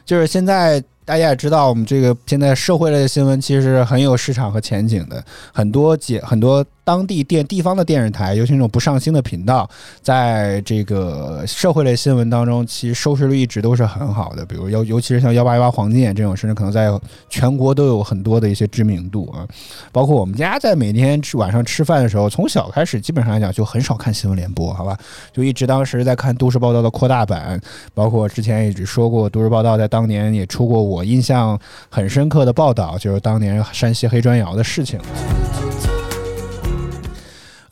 就是现在大家也知道，我们这个现在社会类的新闻其实很有市场和前景的，很多解很多当地电地方的电视台，尤其那种不上星的频道，在这个社会类新闻当中，其实收视率一直都是很好的。比如尤尤其是像幺八幺八黄金眼这种，甚至可能在全国都有很多的一些知名度啊。包括我们家在每天吃晚上吃饭的时候，从小开始基本上来讲就很少看新闻联播，好吧？就一直当时在看都市报道的扩大版，包括之前也只说过，都市报道在当年也出过我印象很深刻的报道，就是当年山西黑砖窑的事情。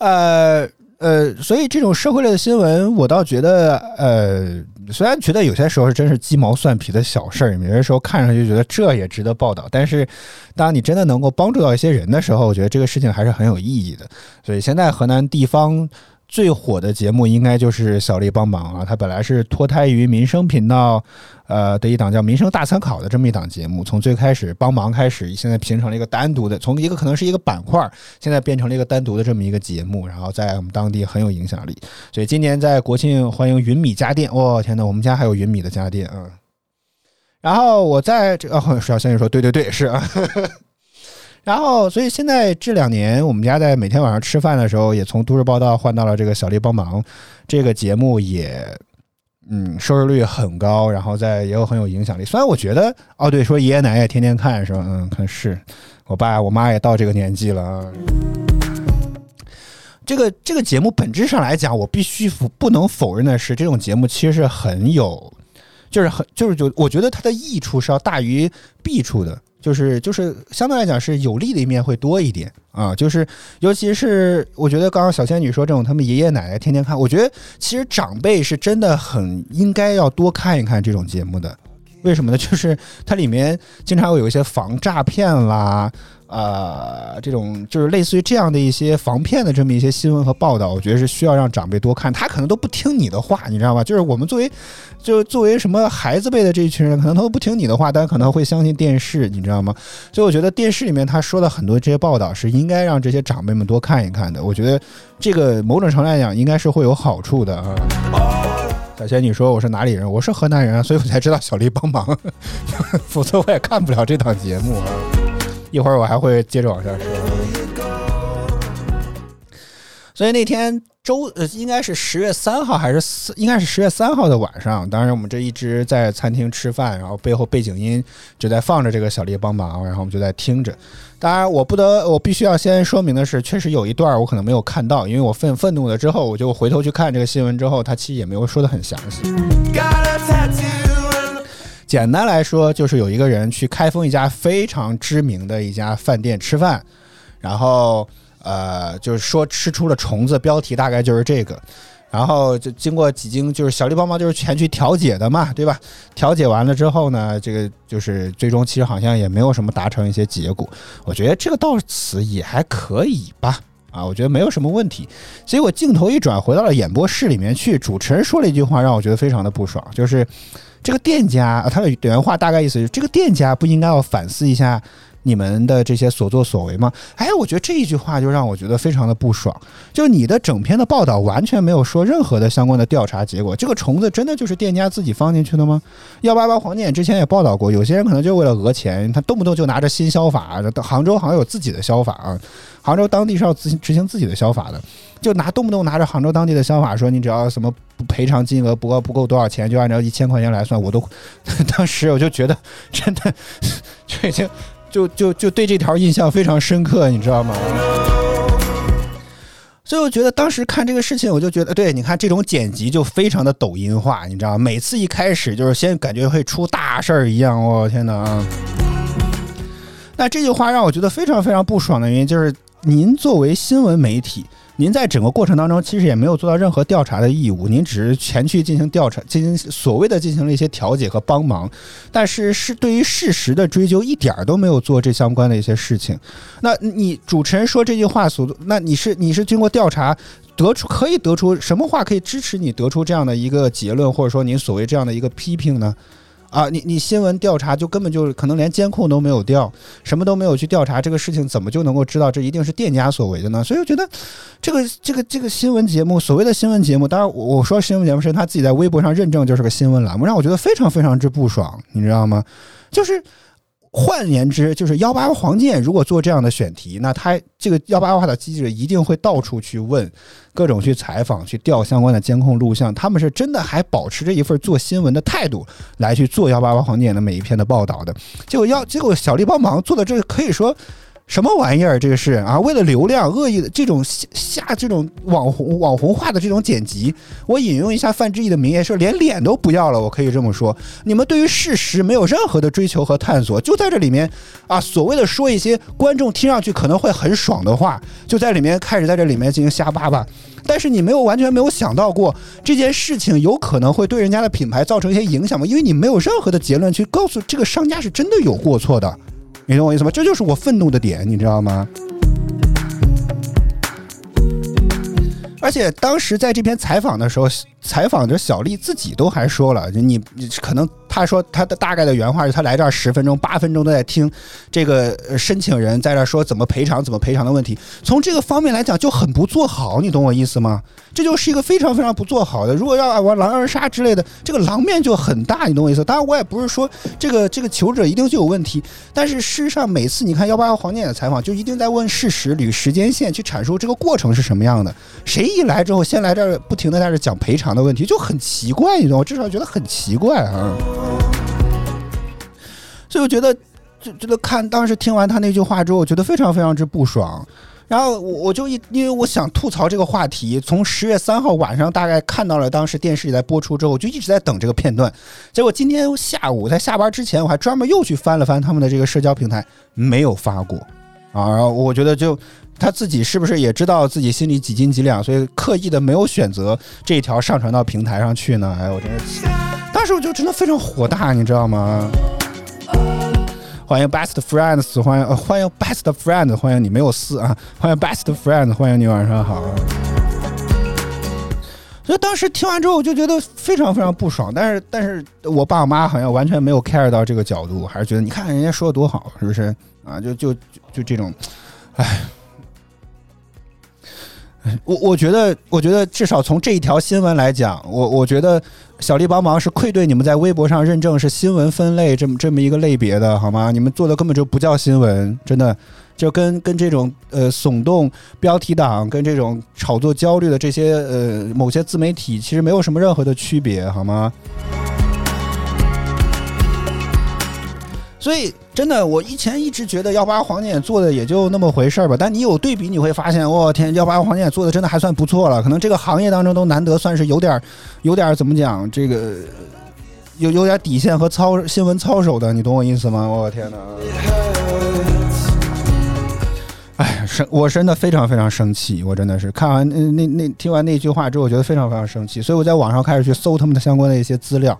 呃呃，所以这种社会类的新闻，我倒觉得，呃，虽然觉得有些时候是真是鸡毛蒜皮的小事儿，有些时候看上去觉得这也值得报道，但是当你真的能够帮助到一些人的时候，我觉得这个事情还是很有意义的。所以现在河南地方最火的节目应该就是《小丽帮忙》啊，它本来是脱胎于民生频道，呃的一档叫《民生大参考》的这么一档节目，从最开始帮忙开始，现在形成了一个单独的，从一个可能是一个板块，现在变成了一个单独的这么一个节目，然后在我们当地很有影响力。所以今年在国庆欢迎云米家电，哇、天呐，我们家还有云米的家电啊！然后我在这哦，小仙女说对对对是啊。然后，所以现在这两年，我们家在每天晚上吃饭的时候，也从都市报道换到了这个小丽帮忙这个节目也，嗯，收视率很高，然后在也有很有影响力。虽然我觉得，哦，对，说爷爷奶奶也天天看是吧？嗯，看是我爸我妈也到这个年纪了。这个这个节目本质上来讲，我必须否不能否认的是，这种节目其实是很有，就是很就是就我觉得它的益处是要大于弊处的。就是就是相对来讲是有利的一面会多一点啊，就是尤其是我觉得刚刚小仙女说这种他们爷爷奶奶天天看，我觉得其实长辈是真的很应该要多看一看这种节目的。为什么呢？就是它里面经常会有一些防诈骗啦，呃，这种就是类似于这样的一些防骗的这么一些新闻和报道，我觉得是需要让长辈多看。他可能都不听你的话，你知道吧？就是我们作为，就作为什么孩子辈的这一群人，可能他都不听你的话，但可能会相信电视，你知道吗？所以我觉得电视里面他说的很多这些报道是应该让这些长辈们多看一看的。我觉得这个某种程度来讲，应该是会有好处的啊。小仙女说我是哪里人？我是河南人，所以我才知道小丽帮忙，否则我也看不了这档节目啊。一会儿我还会接着往下说。所以那天周呃，应该是十月三号还是四？应该是十月三号的晚上。当然，我们这一直在餐厅吃饭，然后背后背景音就在放着这个小丽帮忙，然后我们就在听着。当然，我不得，我必须要先说明的是，确实有一段我可能没有看到，因为我愤愤怒了之后，我就回头去看这个新闻之后，他其实也没有说的很详细。Got a tattoo. 简单来说，就是有一个人去开封一家非常知名的一家饭店吃饭，然后呃，就是说吃出了虫子，标题大概就是这个。然后就经过几经，就是小丽帮忙就是前去调解的嘛，对吧？调解完了之后呢，这个就是最终其实好像也没有什么达成一些结果。我觉得这个到此也还可以吧，啊，我觉得没有什么问题。结果镜头一转，回到了演播室里面去，主持人说了一句话，让我觉得非常的不爽，就是这个店家，他的原话大概意思是，这个店家不应该要反思一下你们的这些所作所为吗？哎，我觉得这一句话就让我觉得非常的不爽。就你的整篇的报道完全没有说任何的相关的调查结果，这个虫子真的就是店家自己放进去的吗？幺八八黄金眼之前也报道过，有些人可能就为了讹钱，他动不动就拿着新消法，杭州好像有自己的消法啊，杭州当地是要执行执行自己的消法的，就拿动不动拿着杭州当地的消法说，你只要什么赔偿金额不够不够多少钱，就按照一千块钱来算，我都 当时我就觉得真的 就已经就就就对这条印象非常深刻，你知道吗？所以我觉得当时看这个事情，我就觉得，对，你看这种剪辑就非常的抖音化，你知道吗？每次一开始就是先感觉会出大事儿一样，我、天哪！那这句话让我觉得非常非常不爽的原因，就是您作为新闻媒体，您在整个过程当中其实也没有做到任何调查的义务，您只是前去进行调查，进行所谓的进行了一些调解和帮忙，但是是对于事实的追究一点儿都没有做这相关的一些事情。那你主持人说这句话所，那你是你是经过调查得出可以得出什么话可以支持你得出这样的一个结论，或者说您所谓这样的一个批评呢？啊，你你新闻调查就根本就可能连监控都没有调，什么都没有去调查这个事情，怎么就能够知道这一定是店家所为的呢？所以我觉得这个这个这个新闻节目，所谓的新闻节目，当然我我说新闻节目是他自己在微博上认证就是个新闻栏目，让我觉得非常非常之不爽，你知道吗？就是换言之，就是幺八八黄金眼如果做这样的选题，那他这个幺八八的记者一定会到处去问，各种去采访，去调相关的监控录像，他们是真的还保持着一份做新闻的态度来去做幺八八黄金眼的每一篇的报道的。结果要结果小丽帮忙做的这可以说。什么玩意儿？这个是啊，为了流量恶意的这种下下这种网红网红化的这种剪辑，我引用一下范志毅的名言，说连脸都不要了，我可以这么说。你们对于事实没有任何的追求和探索，就在这里面啊，所谓的说一些观众听上去可能会很爽的话，就在里面开始在这里面进行瞎叭叭。但是你没有完全没有想到过这件事情有可能会对人家的品牌造成一些影响吗？因为你没有任何的结论去告诉这个商家是真的有过错的。你懂我意思吗？这就是我愤怒的点，你知道吗？而且当时在这篇采访的时候，采访的小丽自己都还说了，你你可能他说他的大概的原话是他来这儿十分钟、八分钟都在听这个申请人在这儿说怎么赔偿、怎么赔偿的问题。从这个方面来讲，就很不做好，你懂我意思吗？这就是一个非常非常不做好的。如果要玩狼人杀之类的，这个狼面就很大，你懂我意思？当然，我也不是说这个这个求者一定就有问题，但是事实上，每次你看幺八幺黄金眼的采访，就一定在问事实、捋时间线，去阐述这个过程是什么样的。谁一来之后，先来这儿不停的在这讲赔偿的问题，就很奇怪，你懂我至少觉得很奇怪啊。所以我觉得，就觉得看当时听完他那句话之后，我觉得非常非常之不爽。然后我我就一因为我想吐槽这个话题，从十月三号晚上大概看到了当时电视里在播出之后，我就一直在等这个片段。结果今天下午在下班之前，我还专门又去翻了翻他们的这个社交平台，没有发过啊。然后我觉得就他自己是不是也知道自己心里几斤几两，所以刻意的没有选择这一条上传到平台上去呢？哎，我真是，当时我就真的非常火大，你知道吗？欢迎 Best Friends，欢迎、欢迎 Best Friend，欢迎你没有四啊，欢迎 Best Friend，欢迎你晚上好。所以当时听完之后，我就觉得非常非常不爽，但是但是我爸我妈好像完全没有 care 到这个角度，还是觉得你看人家说的多好，是不是啊？就就就这种，唉。我我觉得，我觉得至少从这一条新闻来讲，我我觉得小丽帮忙是愧对你们在微博上认证是新闻分类这么这么一个类别的，好吗？你们做的根本就不叫新闻，真的就跟跟这种呃耸动标题党跟这种炒作焦虑的这些呃某些自媒体其实没有什么任何的区别，好吗？所以真的，我以前一直觉得幺八黄金眼做的也就那么回事儿吧。但你有对比，你会发现，我、天，幺八黄金眼做的真的还算不错了。可能这个行业当中都难得算是有点儿，有点儿怎么讲，这个有有点底线和操新闻操守的，你懂我意思吗？我、天哪！哎，生我真的非常非常生气，我真的是看完那那那听完那句话之后，我觉得非常非常生气，所以我在网上开始去搜他们的相关的一些资料。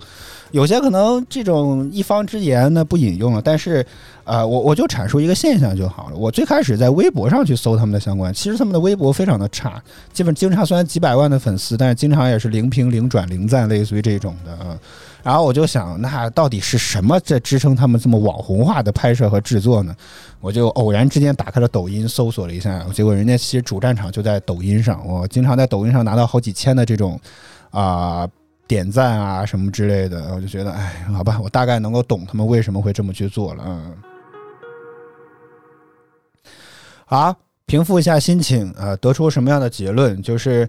有些可能这种一方之言呢不引用了，但是，呃，我我就阐述一个现象就好了。我最开始在微博上去搜他们的相关，其实他们的微博非常的差，基本经常虽然几百万的粉丝，但是经常也是零评、零转、零赞，类似于这种的啊。然后我就想，那到底是什么在支撑他们这么网红化的拍摄和制作呢？我就偶然之间打开了抖音，搜索了一下，结果人家其实主战场就在抖音上。我经常在抖音上拿到好几千的这种啊。点赞啊什么之类的，我就觉得，哎，好吧，我大概能够懂他们为什么会这么去做了。嗯，好，平复一下心情、呃，得出什么样的结论？就是，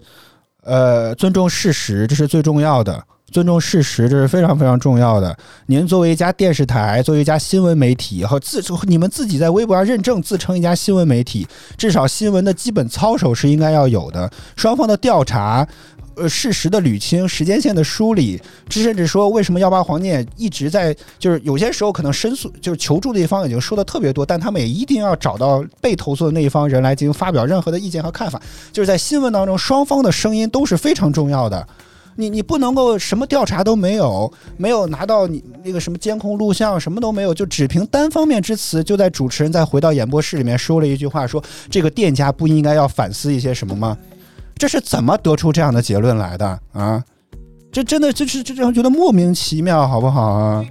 呃，尊重事实，这是最重要的。尊重事实，这是非常非常重要的。您作为一家电视台，作为一家新闻媒体，和自你们自己在微博上认证自称一家新闻媒体，至少新闻的基本操守是应该要有的。双方的调查。呃，事实的捋清，时间线的梳理，甚至说为什么幺八黄念一直在，就是有些时候可能申诉，就是求助的一方已经说的特别多，但他们也一定要找到被投诉的那一方人来进行发表任何的意见和看法。就是在新闻当中，双方的声音都是非常重要的。你你不能够什么调查都没有，没有拿到你那个什么监控录像，什么都没有，就只凭单方面之词，就在主持人再回到演播室里面说了一句话，说这个店家不应该要反思一些什么吗？这是怎么得出这样的结论来的啊？这真的就是这让觉得莫名其妙，好不好啊？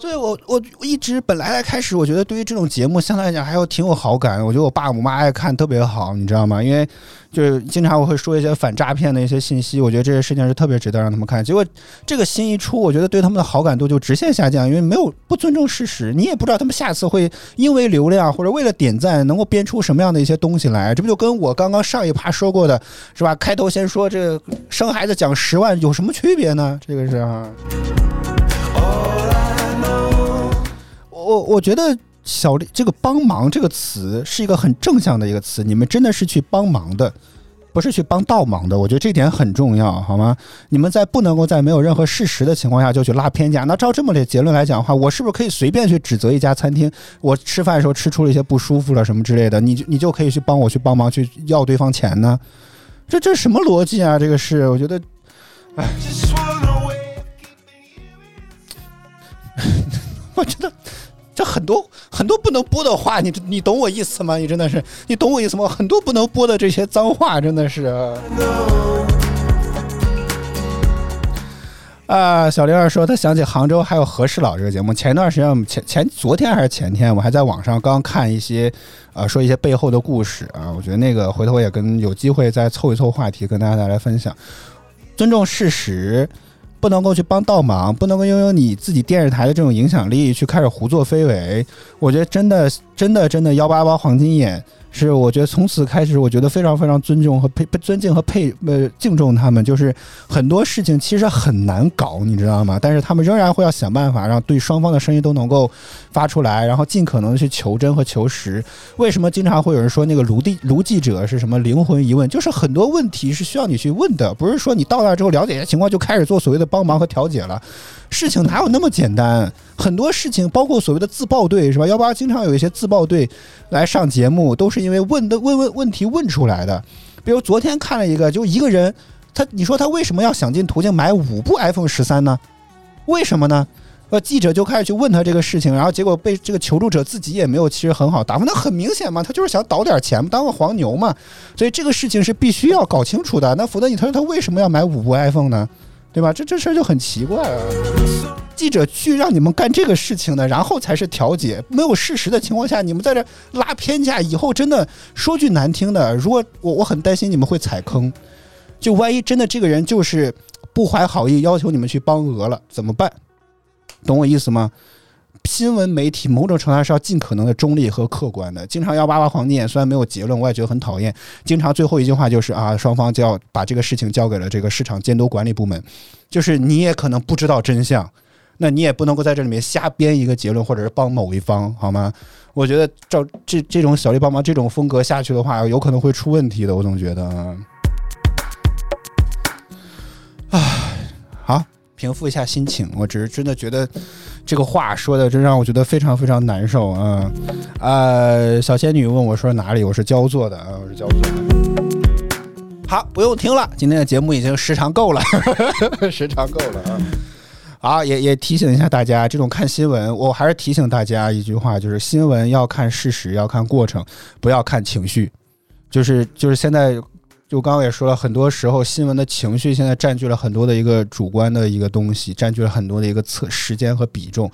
所以我我我一直本来开始，我觉得对于这种节目相对来讲还有挺有好感。我觉得我爸我妈爱看，特别好，你知道吗？因为就是经常我会说一些反诈骗的一些信息，我觉得这些事情是特别值得让他们看。结果这个新一出，我觉得对他们的好感度就直线下降，因为没有不尊重事实，你也不知道他们下次会因为流量或者为了点赞能够编出什么样的一些东西来。这不就跟我刚刚上一趴说过的是吧？开头先说这生孩子讲十万有什么区别呢？这个是啊。我我觉得小丽这个“帮忙”这个词是一个很正向的一个词，你们真的是去帮忙的，不是去帮倒忙的。我觉得这点很重要，好吗？你们在不能够在没有任何事实的情况下就去拉偏架，那照这么的结论来讲的话，我是不是可以随便去指责一家餐厅？我吃饭的时候吃出了一些不舒服了什么之类的，你就你就可以去帮我去帮忙去要对方钱呢？这这什么逻辑啊？这个是我觉得哎我觉得这很多很多不能播的话，你你懂我意思吗？你真的是，你懂我意思吗？很多不能播的这些脏话，真的是。啊，小玲儿说，她想起杭州还有和事佬这个节目。前段时间，我们前前昨天还是前天，我还在网上刚看一些，呃，说一些背后的故事啊。我觉得那个回头也跟有机会再凑一凑话题，跟大家再来分享。尊重事实，不能够去帮倒忙，不能够拥有你自己电视台的这种影响力去开始胡作非为。我觉得真的真的真的幺八八黄金眼是，我觉得从此开始，我觉得非常非常尊重和佩尊敬和佩呃敬重他们。就是很多事情其实很难搞，你知道吗？但是他们仍然会要想办法让对双方的声音都能够发出来，然后尽可能去求真和求实。为什么经常会有人说那个卢地卢记者是什么灵魂疑问？就是很多问题是需要你去问的，不是说你到那之后了解一下情况就开始做所谓的帮忙和调解了。事情哪有那么简单？很多事情，包括所谓的自爆队，是吧？幺八经常有一些自爆队来上节目，都是因为问的问问问题问出来的。比如昨天看了一个，就一个人，他你说他为什么要想尽途径买五部 iPhone 十三呢？为什么呢？呃，记者就开始去问他这个事情，然后结果被这个求助者自己也没有其实很好答复。那很明显嘛，他就是想倒点钱，当个黄牛嘛。所以这个事情是必须要搞清楚的。那否则你他说他为什么要买五部 iPhone 呢？对吧？这这事儿就很奇怪啊。记者去让你们干这个事情的，然后才是调解。没有事实的情况下，你们在这拉偏架，以后真的说句难听的，如果我我很担心你们会踩坑。就万一真的这个人就是不怀好意，要求你们去帮俄了，怎么办？懂我意思吗？新闻媒体某种程度上是要尽可能的中立和客观的。经常幺八八黄金眼虽然没有结论，我也觉得很讨厌。经常最后一句话就是啊，双方就要把这个事情交给了这个市场监督管理部门，就是你也可能不知道真相，那你也不能够在这里面瞎编一个结论，或者是帮某一方，好吗？我觉得照这这种小丽帮忙这种风格下去的话，有可能会出问题的。我总觉得啊，唉，好，平复一下心情。我只是真的觉得这个话说的，真让我觉得非常非常难受啊。呃，小仙女问我说哪里？我是焦作的啊，我是焦作的。好，不用听了，今天的节目已经时长够了，时长够了啊。好，也也提醒一下大家，这种看新闻，我还是提醒大家一句话，就是新闻要看事实，要看过程，不要看情绪。就是就是现在，就刚刚也说了，很多时候新闻的情绪现在占据了很多的一个主观的一个东西，占据了很多的一个测时间和比重。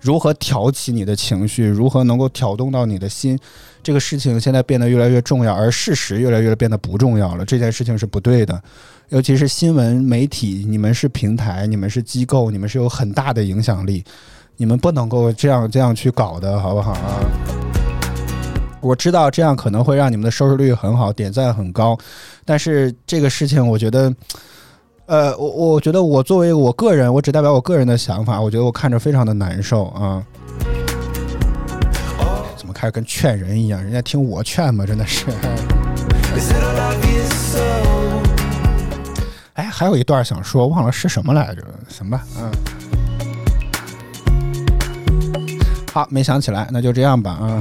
如何挑起你的情绪，如何能够挑动到你的心，这个事情现在变得越来越重要，而事实越来越变得不重要了。这件事情是不对的。尤其是新闻媒体，你们是平台，你们是机构，你们是有很大的影响力，你们不能够这样这样去搞的，好不好啊？我知道这样可能会让你们的收视率很好，点赞很高，但是这个事情我觉得，呃，我我觉得我作为我个人，我只代表我个人的想法，我觉得我看着非常的难受啊。怎么开始跟劝人一样？人家听我劝吗？真的是。哎，还有一段想说，忘了是什么来着？行吧，嗯。好，没想起来，那就这样吧，啊、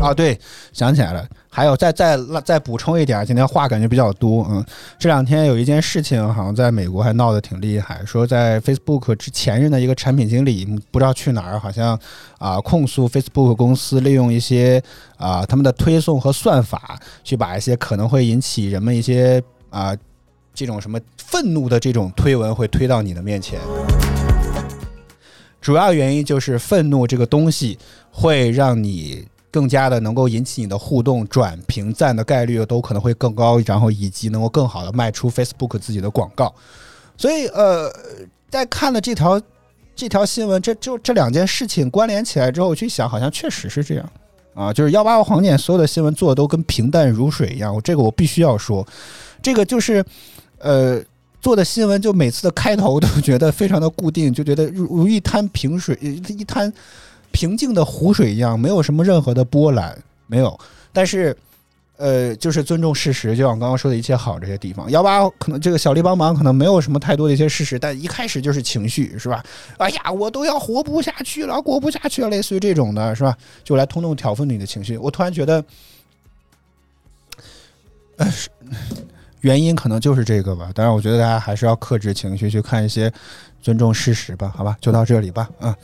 啊，对，想起来了，还有再再再补充一点，今天话感觉比较多，嗯，这两天有一件事情，好像在美国还闹得挺厉害，说在 Facebook 之前任的一个产品经理不知道去哪儿，好像啊、控诉 Facebook 公司利用一些啊、他们的推送和算法，去把一些可能会引起人们一些啊、这种什么愤怒的这种推文会推到你的面前。主要原因就是愤怒这个东西会让你更加的能够引起你的互动、转评赞的概率都可能会更高，然后以及能够更好的卖出 Facebook 自己的广告。所以呃，在看了这条这条新闻，这就这两件事情关联起来之后，我去想，好像确实是这样啊，就是幺八八黄点所有的新闻做的都跟平淡如水一样，我这个我必须要说，这个就是呃。做的新闻就每次的开头都觉得非常的固定，就觉得如如一滩平水，一滩平静的湖水一样，没有什么任何的波澜，没有。但是，呃，就是尊重事实，就像我刚刚说的一切好这些地方。幺八可能这个小丽帮忙可能没有什么太多的一些事实，但一开始就是情绪，是吧？哎呀，我都要活不下去了，过不下去了，类似于这种的，是吧？就来通通挑拨你的情绪。我突然觉得，呃，是原因可能就是这个吧。当然，我觉得大家还是要克制情绪，去看一些尊重事实吧。好吧，就到这里吧。嗯，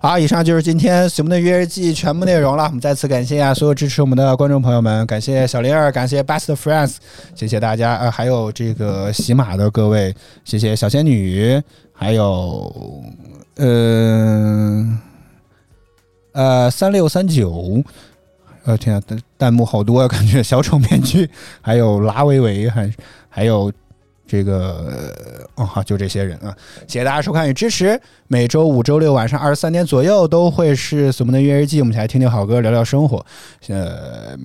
好，以上就是今天《随梦的约日记》全部内容了。我们再次感谢啊所有支持我们的观众朋友们，感谢小灵儿，感谢 Best Friends，谢谢大家。呃，还有这个喜马的各位，谢谢小仙女，还有嗯呃三六三九。呃，天啊，弹弹幕好多啊，感觉小丑面具，还有拉维维，还还有这个，哦，好，就这些人啊，谢谢大家收看与支持。每周五、周六晚上二十三点左右都会是我们的音乐日记，我们一起来听听好歌，聊聊生活。呃，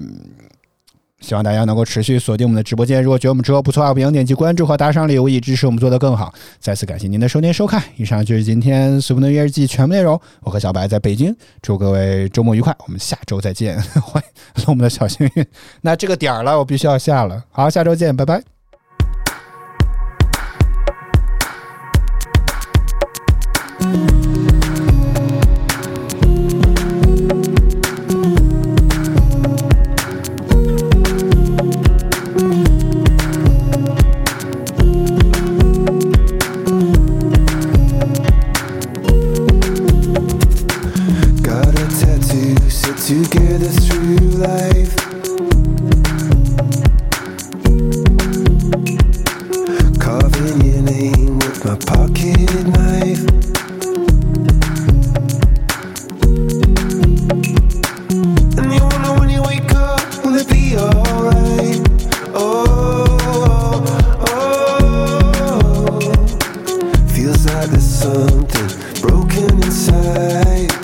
希望大家能够持续锁定我们的直播间。如果觉得我们直播不错的话，不要点击关注和打赏礼物，以支持我们做得更好。再次感谢您的收听收看，以上就是今天《随风的音乐日记》全部内容。我和小白在北京，祝各位周末愉快，我们下周再见。欢迎我们的小幸运。那这个点儿了，我必须要下了。好，下周见，拜拜。Together through life. Carving your name with my pocket knife. And you wonder when you wake up, will it be alright? Oh, oh, oh. feels like there's something broken inside.